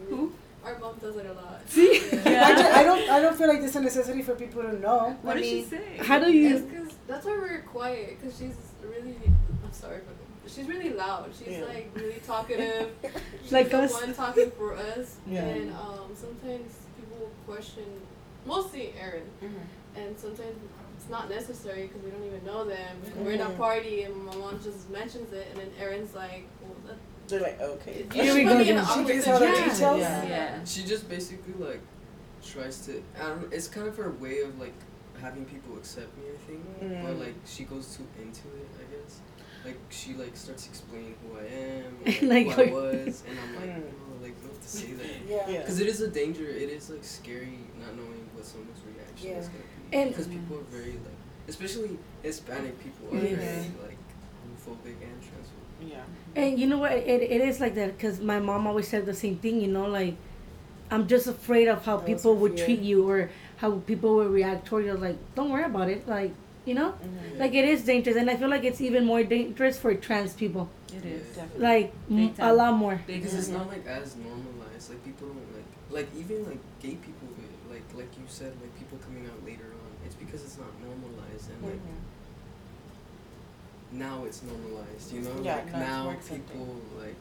Who? Our mom does it a lot. See? Yeah. I, just, I don't. I don't feel like there's a necessity for people to know. What I did she mean, say? How do It's you? because that's why we're quiet. Because she's really. I'm sorry, but she's really loud. She's Yeah. like really talkative. She's Like the us. one talking for us. Yeah. And um, sometimes people question, mostly Erin. Mhm. And sometimes it's not necessary because we don't even know them. And we're in a party and my mom just mentions it, and then Erin's like, "Well, that." They're like, okay. You Here we should go put me again. She gives all the situation. details? Yeah. Yeah. She just basically like tries to. I don't. It's kind of her way of like having people accept me. I think, but Mm. like she goes too into it. I guess. Like she like starts explaining who I am, and, Like, like, who I was, and I'm like, Mm. no, like not to say that. yeah. Yeah. Because it is a danger. It is like scary not knowing what someone's reaction is gonna be. And- because people are very like, especially Hispanic people are Mhm. very like homophobic and transphobic. Yeah. And you know what? It, it is like that because my mom always said the same thing. You know, like I'm just afraid of how That people would treat you or how people would react toward you. Like, don't worry about it. Like, you know, Mhm. like it is dangerous, and I feel like it's even more dangerous for trans people. It is. Definitely. Like m- Big a lot more. Because it's not like as normalized. Like people don't like like even like gay people like like you said like people coming out later on. It's because it's not normalized and like. Now it's normalized. You know Yeah, like now people like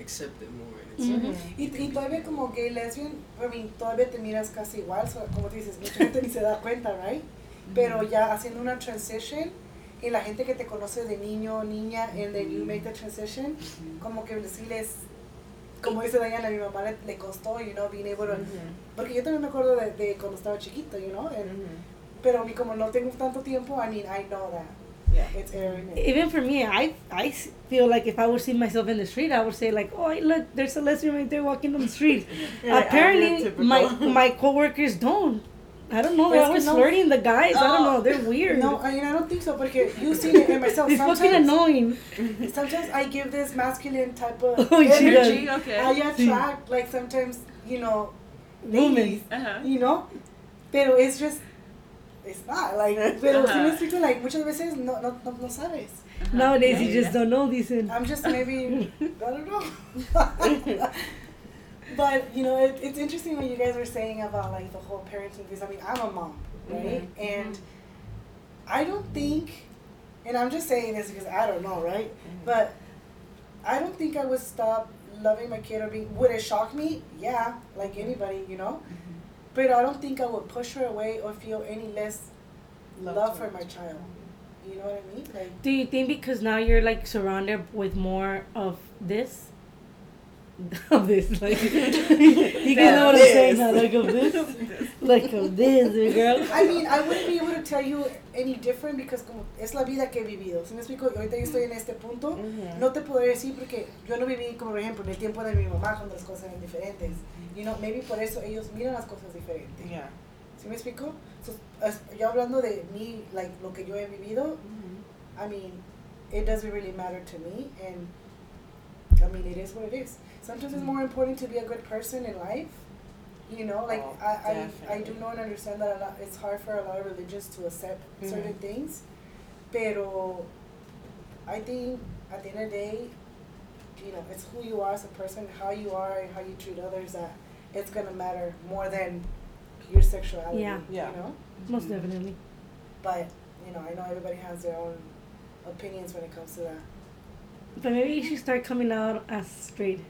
accept it more and it's Mhm. like Y, y todavía como gay lesbian, I mean, todavía te miras casi igual, so, como tú dices, mucha gente ni se da cuenta, right? Pero ya haciendo una transition y la gente que te conoce de niño o niña and then you make the transition, como que sí les, como dice Diana, a mi mamá le, le costó, you know, being able to, Mhm. porque yo también me acuerdo de, de cuando estaba chiquito, you know, and- Mhm. pero a mí como no tengo tanto tiempo, I mean, I know that Yeah. it's Aaron. and- Even for me, I I feel like if I would see myself in the street, I would say like, oh, look, there's a lesbian right there walking on the street. Yeah, Apparently, my my coworkers don't. I don't know. But They're always no- flirting the guys. I don't Oh. know. They're weird. No, I mean, I don't think so, porque you've seen it in myself. it's fucking Sometimes, annoying. sometimes I give this masculine type of Oh, she. Energy. Okay. I attract like sometimes you know Women. ladies, Uh-huh. you know, pero it's just it's not like pero si me Ajá. explico like muchas veces no no no, no sabes. Uh-huh. Nowadays, Yeah, you just yeah. don't know these. And I'm just maybe I don't know. but you know, it, it's interesting what you guys were saying about like the whole parenting because I mean I'm a mom, right? And I don't think, and I'm just saying this because I don't know, right? But I don't think I would stop loving my kid or being. Would it shock me? Yeah, like anybody, you know. But I don't think I would push her away or feel any less love, for my child. You know what I mean? Like do you think because now you're like surrounded with more of this, of this. Like, you guys know what I'm saying? Now, like of this, like of this, eh, girl. I mean, I wouldn't be able to tell you any different because como es la vida que he vivido. Si me explico, Y ahorita yo estoy en este punto, no te podré decir porque yo no viví, como por ejemplo, en el tiempo de mi mamá cuando las cosas eran diferentes. You know, maybe por eso ellos miran las cosas diferentes. Yeah. ¿Sí me explico? So, yo hablando de mí, like, lo que yo he vivido, Mm-hmm. I mean, it doesn't really matter to me, and I mean, it is what it is. Sometimes it's more important to be a good person in life. You know, like Oh, I, I, I do and understand that a lot, it's hard for a lot of religions to accept certain Mhm. things, pero I think at the end of the day, you know, it's who you are as a person, how you are, and how you treat others that it's gonna matter more than your sexuality. Yeah. Yeah. You know, Most definitely. but you know, I know everybody has their own opinions when it comes to that. But maybe you should start coming out as straight,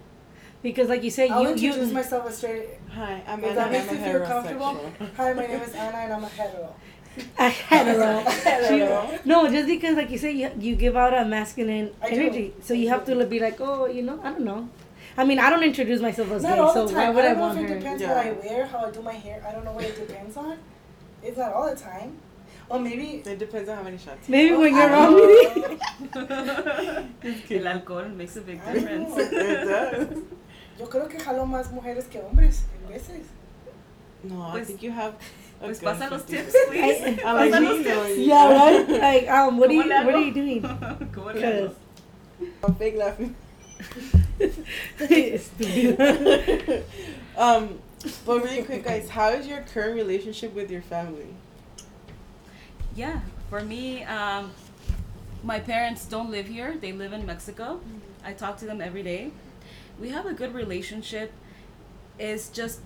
because like you say, I'll you introduce you myself as straight. Hi, I'm If Anna. that and makes I'm a you feel comfortable. heterosexual. Hi, my name is Anna, and I'm a hetero. A hetero. Hetero. no, just because like you say, you, you give out a masculine I do. energy, so you have to be like, oh, you know, I don't know. I mean, I don't introduce myself as Not gay, all so the why would I I, don't know want if it her? depends Yeah. what I wear, how I do my hair. I don't know what it depends on. It's not all the time. Or maybe. It depends on how many shots. you Maybe Oh, when you're don't wrong with it. El alcohol makes a big I difference. It does. Yo creo que jalo más mujeres que hombres en veces. No, I think you have. A Pues good pasa los tips, please. I- I'm like, Pasa me los no, tips. Yeah, right. Like, um, what are you, ¿Cómo what are you doing? ¿Cómo le hago? Because I'm fake laughing. Um, but really quick, guys, how is your current relationship with your family? Yeah, for me, um, my parents don't live here. They live in Mexico. I talk to them every day. We have a good relationship. It's just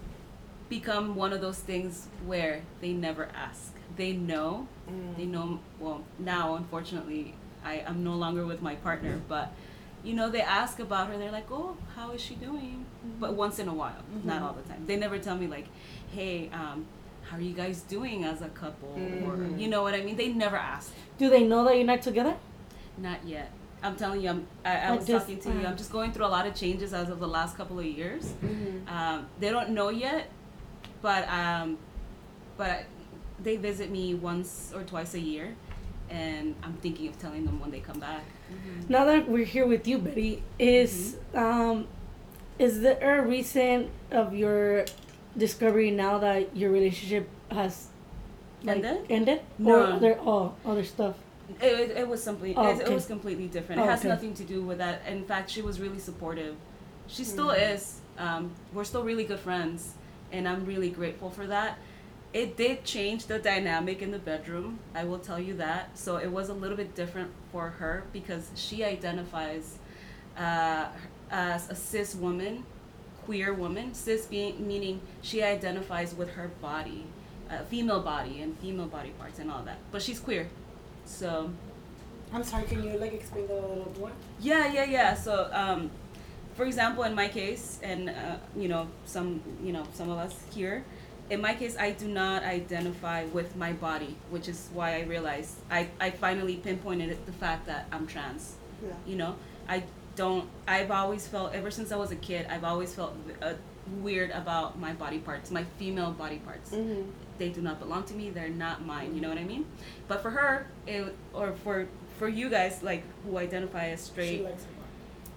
become one of those things where they never ask. They know. They know. Well, now unfortunately, I am no longer with my partner, but you know they ask about her. They're like, "Oh, how is she doing?" But once in a while, not all the time. They never tell me like, "Hey, um, how are you guys doing as a couple?" Or Mhm. you know what I mean. They never ask. Do they know that you're not together? Not yet. I'm telling you, I'm, I, I I was just- talking to you. uh. I'm just going through a lot of changes as of the last couple of years. Mm-hmm. Um, they don't know yet, but um, but they visit me once or twice a year, and I'm thinking of telling them when they come back. Now that we're here with you, Betty, is um, is there a reason of your discovery now that your relationship has like, Ended? Ended? No. Or other oh other stuff? It, it, it was something. Oh, it, it was completely different. Oh, it has okay. nothing to do with that. In fact, she was really supportive. She still Mm-hmm. is. Um, we're still really good friends, and I'm really grateful for that. It did change the dynamic in the bedroom. I will tell you that. So it was a little bit different for her because she identifies uh, as a cis woman, queer woman. Cis being meaning she identifies with her body, uh, female body and female body parts and all that. But she's queer, so I'm sorry, can you like explain that a little more? yeah, yeah, yeah. So, um, for example, in my case, and uh, you know, some, you know, some of us here, in my case, I do not identify with my body, which is why I realized I, I finally pinpointed it, the fact that I'm trans. Yeah. You know, I don't. I've always felt ever since I was a kid. I've always felt uh, weird about my body parts, my female body parts Mm-hmm. they do not belong to me they're not mine you know what i mean but for her it, or for for you guys like who identify as straight likes her body.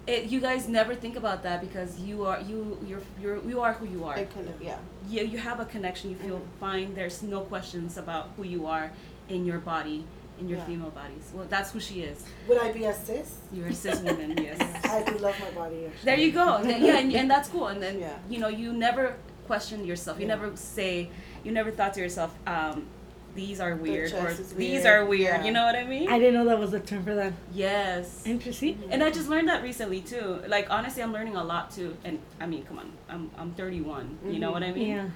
It you guys never think about that because you are you you're you're you are who you are I kind of yeah. you, you have a connection you feel fine there's no questions about who you are in your body in your Yeah. female bodies well that's who she is Would I be a cis? you're a cis woman yes I do love my body. Actually. there you go yeah and, and that's cool and then Yeah. you know you never question yourself you Yeah. never say you never thought to yourself um, these are weird or chest is these are weird Yeah. you know what i mean I didn't know that was a term for that. yes Interesting. and i just learned that recently too like honestly i'm learning a lot too and i mean come on i'm, I'm 31 you know what i mean Yeah.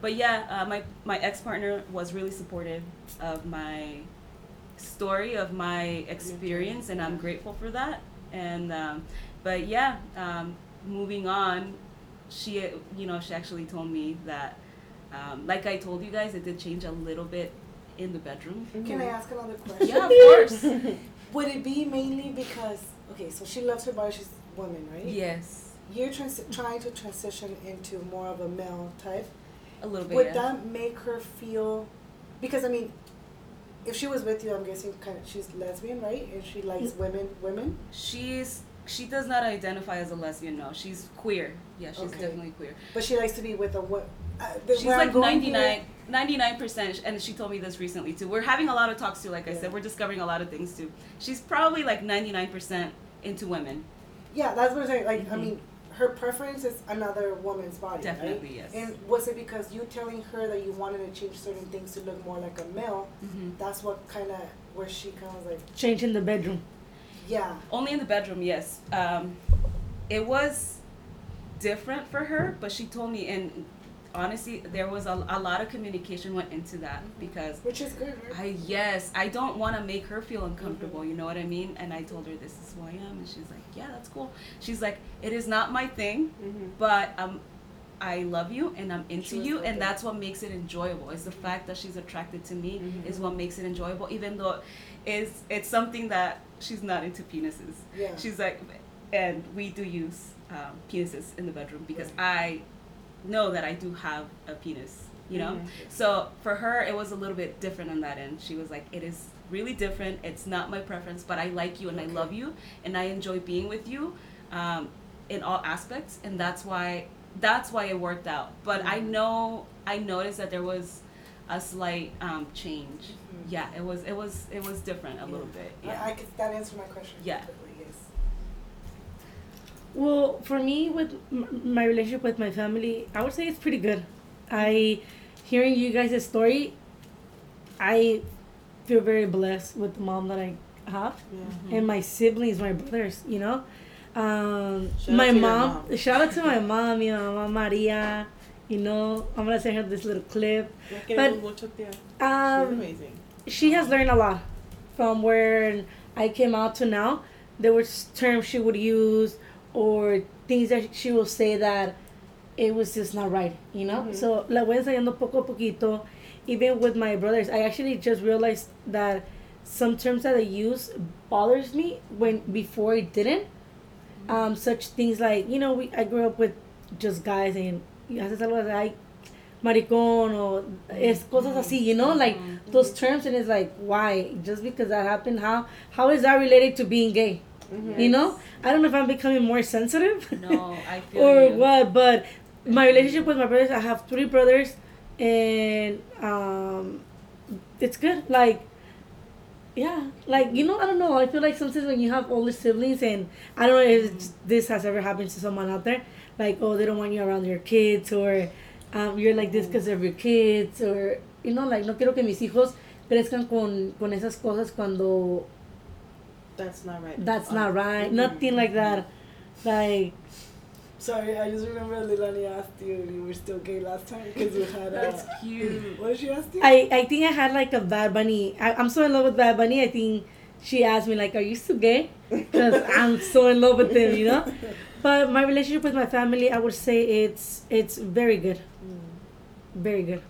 but yeah uh, my, my ex-partner was really supportive of my story of my experience and i'm grateful for that and um, but yeah um, moving on she you know she actually told me that um, like i told you guys it did change a little bit in the bedroom Can I ask another question? yeah of course Would it be mainly because okay, so she loves her body, she's a woman, right? yes you're trans- trying to transition into more of a male type, A little bit. would yeah. that make her feel? Because I mean, if she was with you, I'm guessing kind of she's lesbian, right? And she likes women, women. She's she does not identify as a lesbian. No, she's queer. Yeah, she's Okay. definitely queer. But she likes to be with a what? Uh, the- She's like going 99 99 percent, and she told me this recently too. We're having a lot of talks too. Like I Yeah. said, we're discovering a lot of things too. She's probably like ninety nine percent into women. Yeah, that's what I'm saying. Like, I Mhm. mean, her preference is another woman's body, Definitely, right? yes. And was it because you telling her that you wanted to change certain things to look more like a male? hmm That's what kind of where she kind of like, changing the bedroom. yeah, Only in the bedroom, yes. Um, it was different for her, but she told me, and honestly, there was a, a lot of communication went into that because which is good, right? I yes, I don't want to make her feel uncomfortable. You know what I mean? And I told her this is who I am, and she's like, yeah, that's cool. She's like, it is not my thing, Mm-hmm. but um, I love you and I'm into you, and it. that's what makes it enjoyable. Is the fact that she's attracted to me Mhm. is what makes it enjoyable, even though is it's something that she's not into penises. Yeah. She's like, and we do use um, penises in the bedroom because Right. I know that I do have a penis, you know? Mhm. So for her, it was a little bit different on that end. She was like, it is really different. It's not my preference, but I like you and I love you and I enjoy being with you um, in all aspects. And that's why, that's why it worked out. But I know, I noticed that there was a slight um, change. Mhm. Yeah, it was, it was, it was different a little bit. Yeah. I, I could, that answered my question. Yeah. Well, for me, with my relationship with my family, I would say it's pretty good. I, hearing you guys' story, I feel very blessed with the mom that I have Yeah. and my siblings, my brothers. You know, um, my mom, mom. Shout out to my mom, you know, Mama Maria. You know, I'm gonna send her this little clip. But- queremos mucho, tía. She's Um, she has learned a lot from where I came out to now. There were terms she would use or things that she will say that it was just not right, you know? Mhm. So la voy enseñando poco a poquito. Even with my brothers, I actually just realized that some terms that I use bothers me when before it didn't. Um, such things like, you know, we I grew up with just guys and haces algo ay, maricón or es cosas así, you know, like Mhm. those terms and it's like why just because that happened how how is that related to being gay Mhm. you know? I don't know if i'm becoming more sensitive No, I feel or you. what but my relationship with my brothers i have three brothers and um it's good. Like yeah like you know i don't know. I feel like sometimes when you have older siblings and i don't know if it's- this has ever happened to someone out there like oh they don't want you around your kids or um, you're like this because of your kids or you know like no quiero que mis hijos crezcan con con esas cosas cuando That's not right. that's Uh, not right mhm. nothing like that like Sorry, I just remember Leilani asked you if you were still gay last time because you had uh, That's cute. What did she ask you? I, I think I had like a Bad Bunny. I, I'm so in love with Bad Bunny. I think she asked me like, "Are you still gay?" Because I'm so in love with him, you know. But my relationship with my family, I would say it's it's very good, Mm. very good.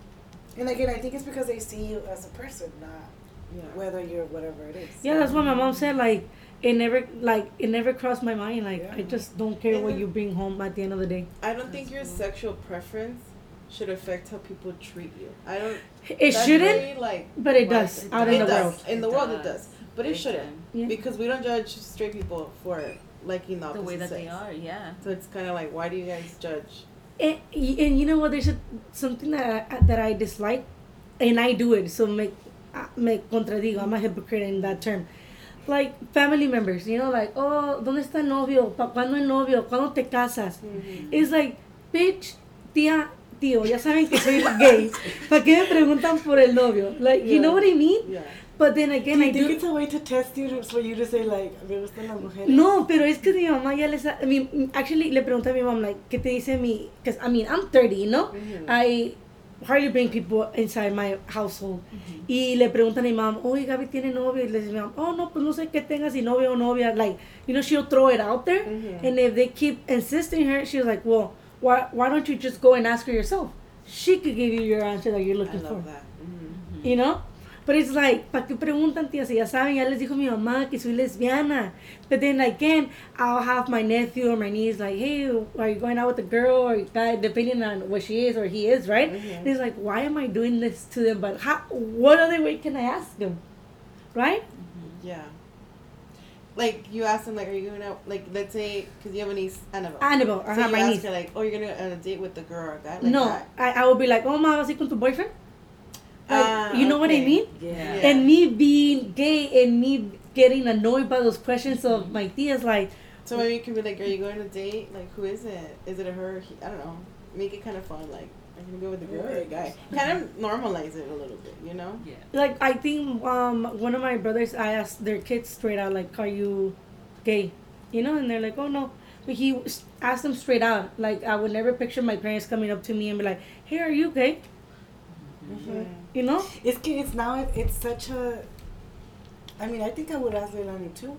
and again, I think it's because they see you as a person, not Yeah. whether you're whatever it is. Yeah, that's what my mom said. Like it never like it never crossed my mind. Like I just don't care And what you bring home at the end of the day. I don't think your sexual preference should affect how people treat you. I don't. It shouldn't, very, like but it Well, does it out it in the does. world. In the It world, it does. does. But it Big shouldn't. Yeah. because we don't judge straight people for liking the The opposite way that sex. they are, yeah. So it's kind of like, why do you guys judge? And, and you know what? There's a, something that I, that I dislike, and I do it. So me, uh, me contradigo. I'm a hypocrite in that term. Like family members, you know, like, oh, ¿dónde está el novio? ¿Pa cuándo el novio? ¿Cuándo te casas? It's like, bitch, tía, tío, ya saben que soy gay. ¿Para qué me preguntan por el novio? Like, you know Yeah. what I mean? Yeah. But then Do again, you I think do. it's a way to test you for you to say like me gustan las mujeres? No, pero es que mi mamá ya les. I mean, actually, le pregunté a mi mom, like, ¿qué te dice mi. Because, I mean, I'm 30, you know? Mhm. I hardly bring people inside my household. Y le preguntan a mi mom, oye, Gaby tiene novio. Y le dice oh, no, pues no sé qué tenga, si novio o novia. Like, you know, she'll throw it out there. Mhm. And if they keep insisting her, she's like, well, why, why don't you just go and ask her yourself? She could give you your answer that you're looking for. that. Mhm. You know? But it's like, ¿para qué preguntan, tía? Si ya saben, ya les dijo mi mamá que soy lesbiana. But then again, I'll have my nephew or my niece like, hey, are you going out with a girl or guy, depending on what she is or he is, right? Mhm. And it's like, why am I doing this to them? But how, what other way can I ask them? Right? Yeah. Like you ask them, like, are you going out? Like, let's say, because you have a niece, Annabelle. Annabelle, so uh-huh, you my ask niece. her, like, oh, you're gonna on a date with the girl or guy? Like no, that? I, I would be like, oh, vas a ir con tu boyfriend? Like, Ah, you know what I mean? Yeah. Yeah. And me being gay and me getting annoyed by those questions of my tias, like, So maybe you can be like, are you going on a date? Like, who is it? Is it a her? He, I don't know. Make it kind of fun. Like, are you gonna go with the girl or a guy? Kind of normalize it a little bit, you know? Yeah. like I think um one of my brothers I asked their kids straight out like are you gay you know and they're like oh no but he asked them straight out like I would never picture my parents coming up to me and be like hey are you gay Mhm. You know It's ki- it's now it, it's such a. I mean, I think I would ask Leilani too.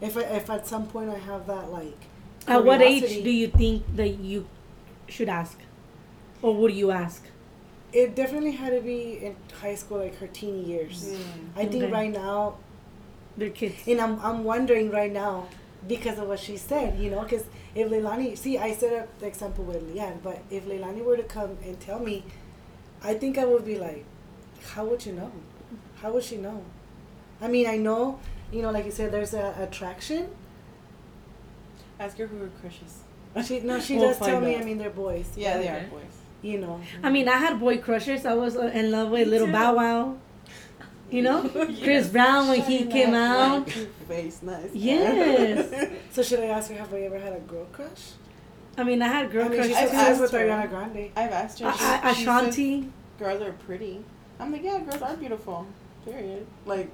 If I, if at some point I have that like. at what age do you think that you should ask or would you ask It definitely had to be in high school, like her teen years. Mm. I think Okay. right now, their kids and I'm I'm wondering right now because of what she said, you know, because if Leilani, see, I set up the example with Leanne, but if Leilani were to come and tell me, I think I would be like, how would you know? How would she know? I mean, I know, you know, like you said, there's a attraction. Ask her who her crushes. She no, she We'll does tell find me. out. I mean, they're boys. Yeah, but, they are boys. You know. I mean I had boy crushes I was uh, in love with Me little too. Bow Wow you know Chris Brown when he came nice, out face nice. Yes. So should I ask her, have I ever had a girl crush? I mean I had girl I mean, crushes I've said asked with her. Ariana Grande. I've asked her. A- she- A- she Ashanti says girls are pretty. I'm like, yeah, girls are beautiful. Period. Like,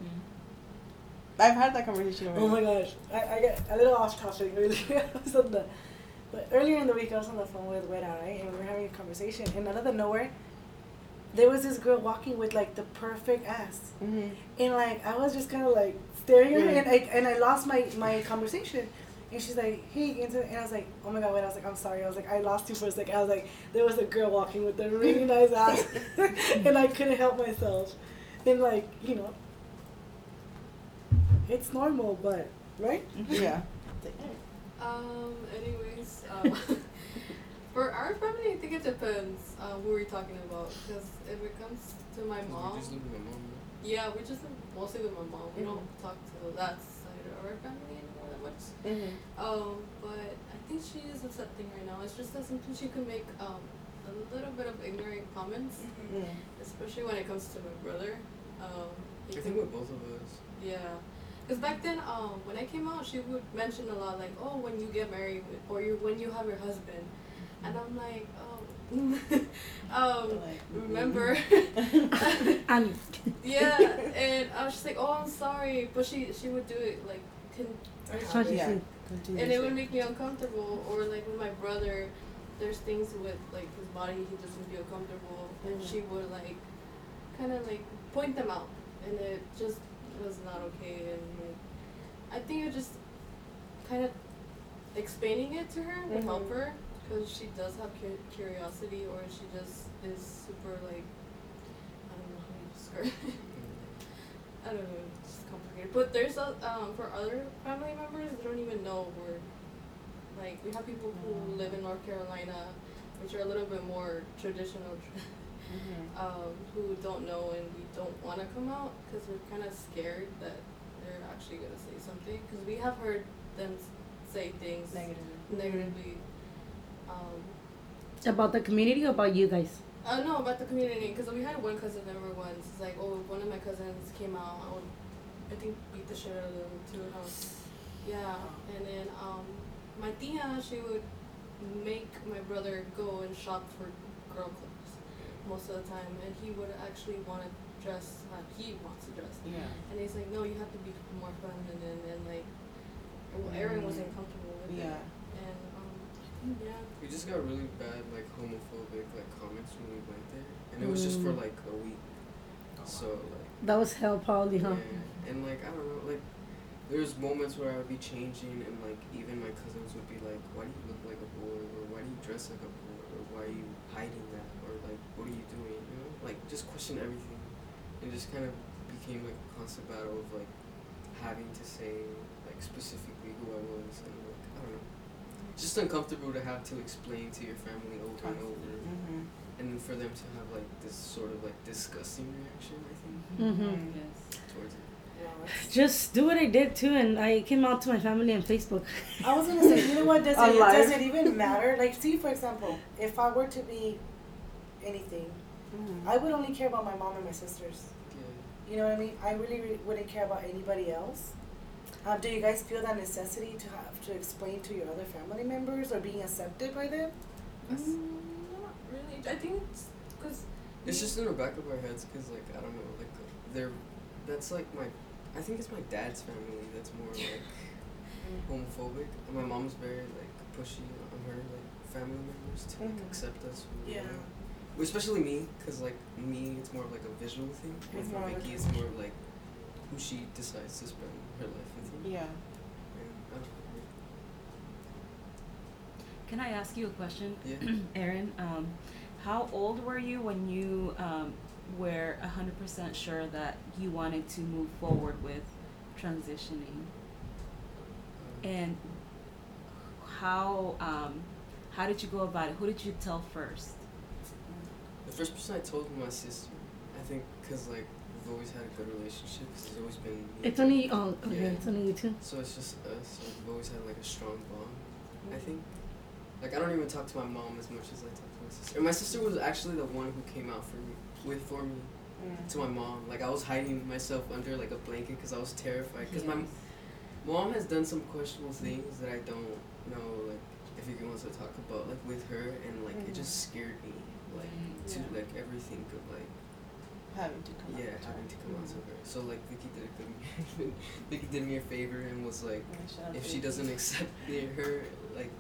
I've had that conversation with Oh my gosh, I, I get a little off topic really. I was on the, but earlier in the week I was on the phone with Red Eye and we were having a conversation and out of the nowhere, there was this girl walking with like the perfect ass hmm and like I was just kind of like staring at her Yeah. and I and I lost my my conversation. And she's like, hey, and and I was like, oh my god, wait, I was like, I'm sorry. I was like, I lost you for a second. I was like, there was a girl walking with a really nice ass, and I couldn't help myself. And like, you know, it's normal, but right? Yeah. Um. Anyways, um, for our family, I think it depends uh, who we're talking about. Because if it comes to my We mom, just live with my mom. yeah, we just live mostly with my mom. We don't talk to that side of our family anymore that much. hmm Um, but I think she is accepting right now. It's just that sometimes she can make um a little bit of ignorant comments, Mm. especially when it comes to my brother. Um, I think with both of us. yeah. Because back then, um, when I came out, she would mention a lot like, "Oh, when you get married, or you when you have your husband," and I'm like, "Oh, um, remember?" and yeah, and I was just like, "Oh, I'm sorry," but she she would do it like, con- Consciously. Yeah. and it would make me uncomfortable. Or like with my brother, there's things with like his body he doesn't feel comfortable, and she would like, kind of like point them out, and it just was not okay. And like, I think it just kind of explaining it to her would help Mhm. her because she does have cu- curiosity, or she just is super like, I don't know how to describe. it. I don't know, it's just complicated. But there's a um for other family members, they don't even know we're like we have people who live in North Carolina, which are a little bit more traditional, Mhm. um, who don't know and we don't want to come out because we're kind of scared that they're actually gonna say something because we have heard them say things Negative. negatively. Um, about the community or about you guys I don't know about the community because we had one cousin member once. It's like, oh, one of my cousins came out. I think, beat the shit out of them too. And I was, yeah. And then um, my tia, she would make my brother go and shop for girl clothes most of the time, and he would actually want to dress how he wants to dress. Yeah. And he's like, no, you have to be more feminine, and like, well, Aaron wasn't comfortable with Yeah. it. And um, yeah. We just got really bad like homophobic like comments when we went there, and it was just for Mm. like a week. So like that was hell probably huh yeah, and like I don't know like. There's moments where I would be changing, and like even my cousins would be like, "Why do you look like a boy?" or "Why do you dress like a boy?" or "Why are you hiding that?" or like, "What are you doing?" You know, like just question everything, it just kind of became like a constant battle of like having to say like specifically who I was and like I don't know, just uncomfortable to have to explain to your family over and over, Mm-hmm. and then for them to have like this sort of like disgusting reaction. I think Mhm. Yes. towards it. Just do what I did too, and I came out to my family on Facebook. I was gonna say, you know what? Does it, does it even matter? Like, see, for example, if I were to be anything, Mm-hmm. I would only care about my mom and my sisters. Yeah. You know what I mean? I really, really wouldn't care about anybody else. Um, do you guys feel that necessity to have to explain to your other family members or being accepted by them? Mm, not really. I think it's because. It's just in the back of our heads because, like, I don't know, like, they're, that's like my, I think it's my dad's family that's more like homophobic. And my mom's very like pushy on her like family members to like Mhm. accept us. who Yeah. are. Well, Especially me, because like me, it's more of like a visual thing. With Mhm. Vicky, it's more of like who she decides to spend her life with. Yeah. And I don't know. Can I ask you a question, Yeah. Aaron? Um, how old were you when you um, were hundred percent sure that you wanted to move forward with transitioning? And how um, how did you go about it? Who did you tell first? The first person I told was my sister. I think because like we've always had a good relationship. Cause it's always been. It's only oh okay, Yeah. it's only you two. So it's just us. Like, we've always had like a strong bond. I think. Like I don't even talk to my mom as much as I talk to my sister. And my sister was actually the one who came out for me, with for me, Mm. to my mom. Like I was hiding myself under like a blanket because I was terrified. Because my mom has done some questionable things that I don't know. Like if you wants to talk about like with her and like it Mhm. just scared me. Like to Yeah. like everything of like Having to come yeah out to having her. to come out to her. So like Vicky did a good Vicky did me a favor and was like if she doesn't accept the, her, like,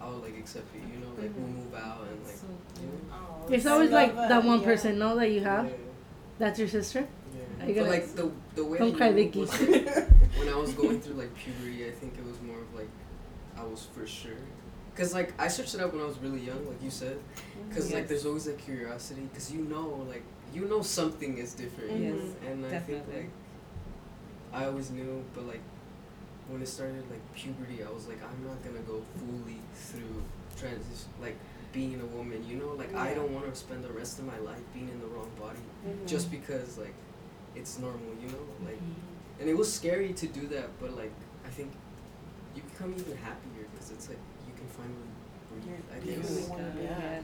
I'll like accept it. You know, like we'll Mhm. move out and like. So You cool. know? It's always like that one yeah. person, no, that you have. Yeah. That's your sister. Yeah. You But gonna- like the the way Don't I cry, Vicky. was, like, when I was going through like puberty, I think it was more of like I was for sure. Cause like I searched it up when I was really young, like you said. Cause like there's always that curiosity, cause you know like you know something is different. Yes, And I think definitely. like I always knew, but like when it started like puberty, I was like I'm not gonna go fully through transition, like being a woman. You know, like I don't want to spend the rest of my life being in the wrong body Mhm. just because like it's normal. You know, like Mhm. and it was scary to do that, but like I think you become even happier because it's like you can finally breathe. I guess. really wanna Yeah.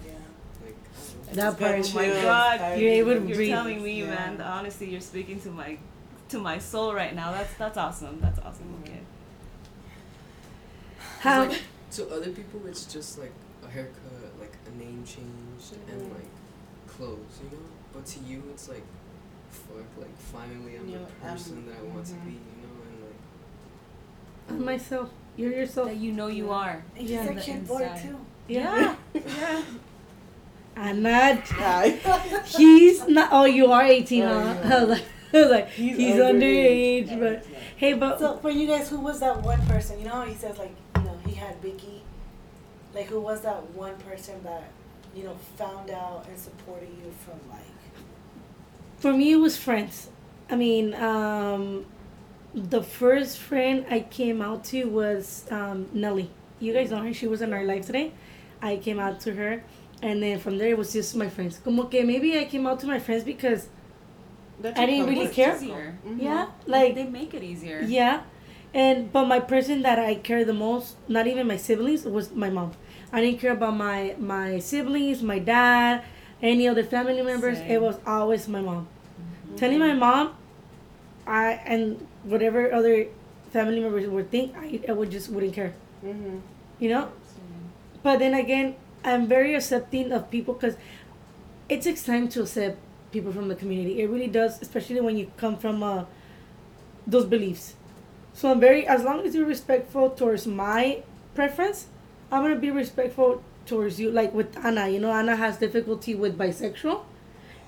Like I don't know. I That part. Oh my. God, I you're able to really- You're breathe. telling me, Yeah. man. Honestly, you're speaking to my to my soul right now. That's that's awesome. That's awesome. Okay. 'Cause, How? like, to other people, it's just like a haircut, like a name change, and Mhm. like clothes, you know. But to you, it's like, fuck, like finally I'm Yeah, the I'm- person that I want to mhm. be, you know, and like. I'm myself. You're yourself. That you know you Yeah. are. And Yeah. he's On a cute boy too. Yeah. yeah. I'm not. Hi. He's not. Oh, you are 18, Oh, huh? yeah. I was like, I was like He's he's, underage. underage. But hey, but So for you guys, who was that one person? You know, he says like, you know, he had Vicky. Like, who was that one person that, you know, found out and supported you from like? for me, it was friends. I mean, um, the first friend I came out to was um, Nelly. You guys know her. She was in our live today. I came out to her, and then from there it was just my friends. Como que maybe I came out to my friends because That's I didn't really care. circle. Easier. Mhm. yeah, Like like they make it easier. Yeah, and but my person that I care the most, not even my siblings, was my mom. I didn't care about my my siblings, my dad, any other family members. Same. It was always my mom. Telling my mom, I and whatever other family members would think, I, I would just wouldn't care. Mhm. You know. But then again, I'm very accepting of people because it takes time to accept people from the community. It really does, especially when you come from uh, those beliefs. So I'm very, as long as you're respectful towards my preference, I'm gonna be respectful towards you. Like with Anna, you know, Anna has difficulty with bisexual,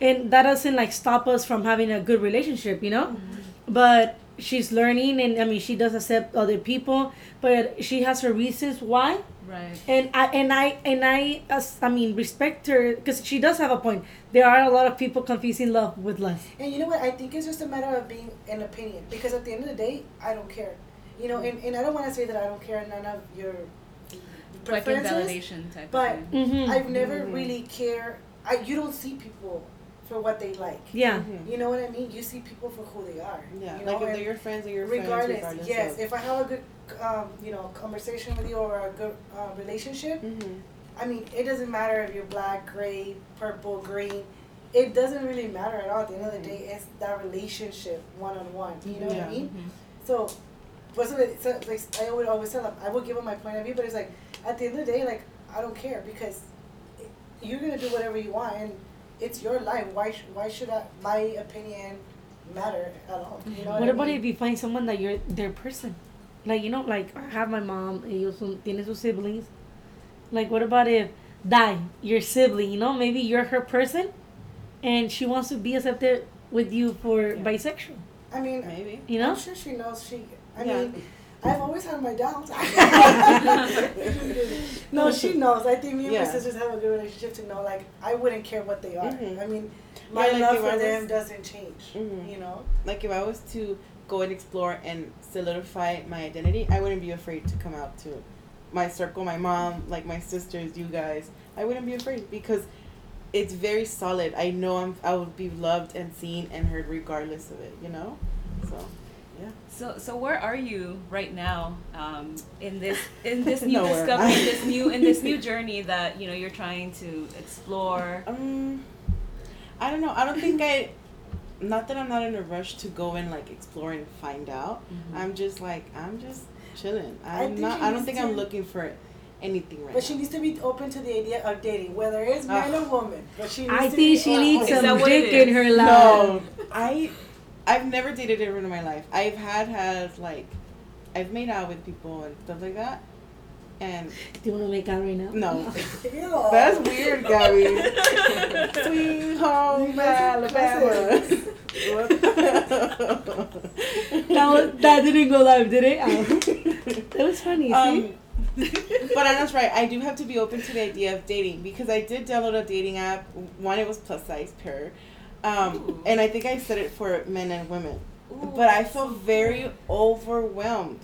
and that doesn't like stop us from having a good relationship, you know. Mm-hmm. But she's learning, and I mean, she does accept other people, but she has her reasons why. Right. And I and I and I, as, I mean, respect her because she does have a point. There are a lot of people confusing love with lust. And you know what? I think it's just a matter of being an opinion. Because at the end of the day, I don't care. You know, and, and I don't want to say that I don't care none of your Like preferences. invalidation type but of thing. Mm-hmm. I've never Mhm. really care. I you don't see people for what they like. yeah. Mhm. You know what I mean? You see people for who they are. Yeah, You like if and they're your friends, they're your regardless, friends. Regardless. yes. Of, If I have a good, um, you know, conversation with you or a good uh, relationship, Mhm. I mean, it doesn't matter if you're black, gray, purple, green. It doesn't really matter at all. At the end of the day, it's that relationship one on one. You know what I mean? Mhm. So, what's it? So, like I would always tell them, I would give them my point of view, but it's like at the end of the day, like I don't care because it, you're gonna do whatever you want, and it's your life. Why? sh- Why should I, my opinion matter at all? You know what, What I about mean? if you find someone that you're their person? Like you know, like I have my mom. Ellos son, tiene sus siblings. Like what about if die your sibling? You know, maybe you're her person, and she wants to be accepted with you for Yeah. bisexual. I mean, Maybe. You know. I'm sure she knows she. I Yeah. mean, I've always had my doubts. no, she knows. I think me and my sisters have a good relationship to know, like, I wouldn't care what they are. Mhm. I mean, my Yeah, like love for them was- doesn't change. Mhm. You know? Like if I was to go and explore and solidify my identity, I wouldn't be afraid to come out to my circle, my mom, like my sisters, you guys. I wouldn't be afraid because it's very solid. I know I'm I would be loved and seen and heard regardless of it, you know? So yeah. So, so where are you right now um, in this in this new Nowhere. discovery, in this new in this new journey that you know you're trying to explore? Um I don't know. I don't think I not that I'm not in a rush to go and like explore and find out. Mhm. I'm just like I'm just chilling. I I'm think not I don't think to- I'm looking for anything right But now. she needs to be open to the idea of dating, whether it's man Ugh. or woman. But she needs I to think be she needs some what dick in her life. No, I, I've never dated anyone in my life. I've had has like, I've made out with people and stuff like that, and Do you want to make out right now? no, that's weird, Gabby. Sweet home You guys are Alabama. That, was, that didn't go live, did it? Oh. That was funny. um, see? but Anna's right. I do have to be open to the idea of dating because I did download a dating app. One, it was plus size pair, um, and I think I said it for men and women. Ooh, but I felt very overwhelmed,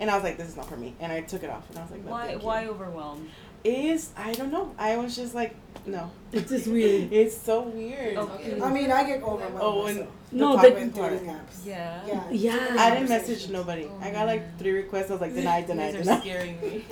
and I was like, "This is not for me," and I took it off, and I was like, no, Why why overwhelmed? Is I don't know. I was just like, no, It's just weird. it's so weird. Okay. I mean, I get overwhelmed. Oh, and myself No, the but- with dating apps. Yeah. Yeah. Yeah. I didn't message nobody. I got like three requests. I was like, denied, You denied, guys are denied. scaring me.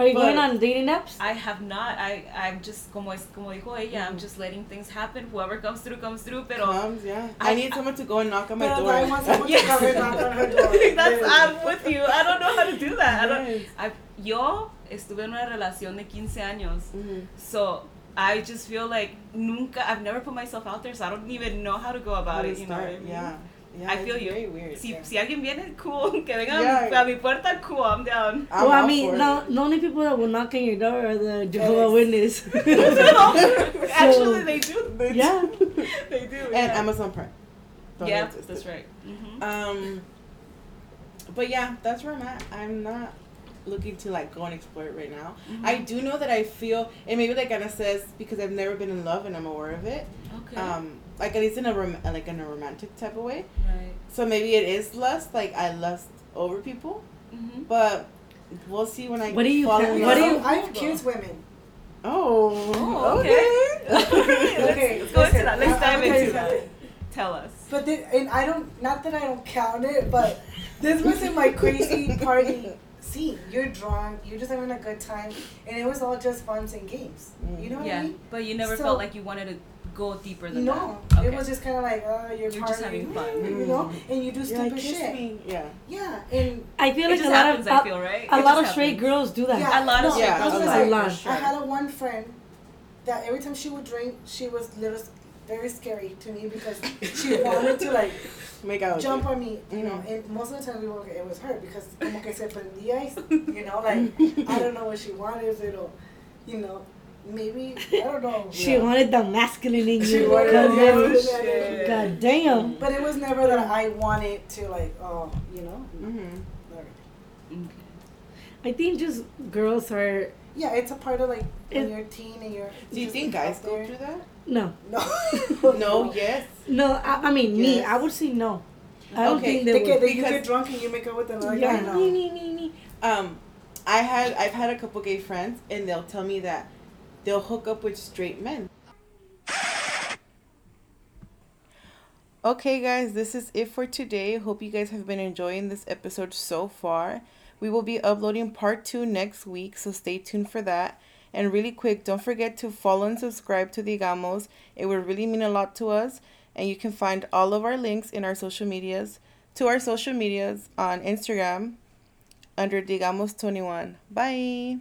Are you going on dating apps? I have not. I I'm just como es como dijo ella. I'm just letting things happen. Whoever comes through comes through. Pero Comes, yeah. I, I- need someone to go and knock on my door. I want someone Yes. to come and knock on her door. that's I'm with you. I don't know how to do that. I don't. I yo estuve en una relación de 15 años. Mhm. So I just feel like nunca. I've never put myself out there, so I don't even know how to go about to it. You know what I mean? Yeah. Yeah, I feel you. Very weird. Si, yeah. si alguien viene, cool. Que venga a mi- Yeah. a mi puerta, cool. I'm down. I'm well, I mean, for no, the only people that will knock on your door are the Jehovah Yes. Witness. Actually, they do. They yeah. They do. And yeah. Amazon Prime. Don't yeah, resist that's it. right. hmm Um, but yeah, that's where I'm at. I'm not looking to like go and explore it right now. Mm-hmm. I do know that I feel, and maybe like Anna says, because I've never been in love and I'm aware of it. Okay. Um, like at least in a rom- like in a romantic type of way. right. So maybe it is lust. Like I lust over people, Mm-hmm. but we'll see when I What do you fall in what do you- I have kids women. Oh, Oh, okay. Okay, let's go into listen, that. Let's dive tell into that. Tell us. But thi- and I don't, not that I don't count it, but this wasn't my crazy party scene. You're drunk, you're just having a good time, and it was all just funs and games. You know what I Yeah, mean? but you never So- felt like you wanted to go deeper than No, that. it was just kind of like, oh, you're, You're just having fun. you know, and you do You're like, stupid kiss shit. me. Yeah. Yeah, and I feel It like just a lot happens, of I feel, right? a It lot just of straight happens. girls do that. yeah, A lot of no, straight I girls gonna do say, that. A for sure. I had a one friend that every time she would drink, she was little, very scary to me because she wanted to like Make out. jump on me, you know, Mhm. and most of the time we were, it was her because como que se prendía, y, you know, like I don't know what she wanted, pero, you know, maybe I don't know. She Yeah. wanted the masculine in She you. wanted God the damn. God damn. But it was never that I wanted to like, oh, you know. Mm-hmm. Never. I think just girls are Yeah, it's a part of like when It- you're a teen and you're. Do you think guys go there. through that? no, No. No. Yes. no. I, I mean, me. I would say no. I don't Okay, think They they get, they, you get drunk and you make up with another Yeah. guy. Nee, No. Um, I had I've had a couple gay friends, and they'll tell me that they'll hook up with straight men. Okay, guys, this is it for today. Hope you guys have been enjoying this episode so far. We will be uploading part two next week, so stay tuned for that. And really quick, don't forget to follow and subscribe to Digamos. It would really mean a lot to us. And you can find all of our links in our social medias, to our social medias on Instagram under Digamos21. Bye.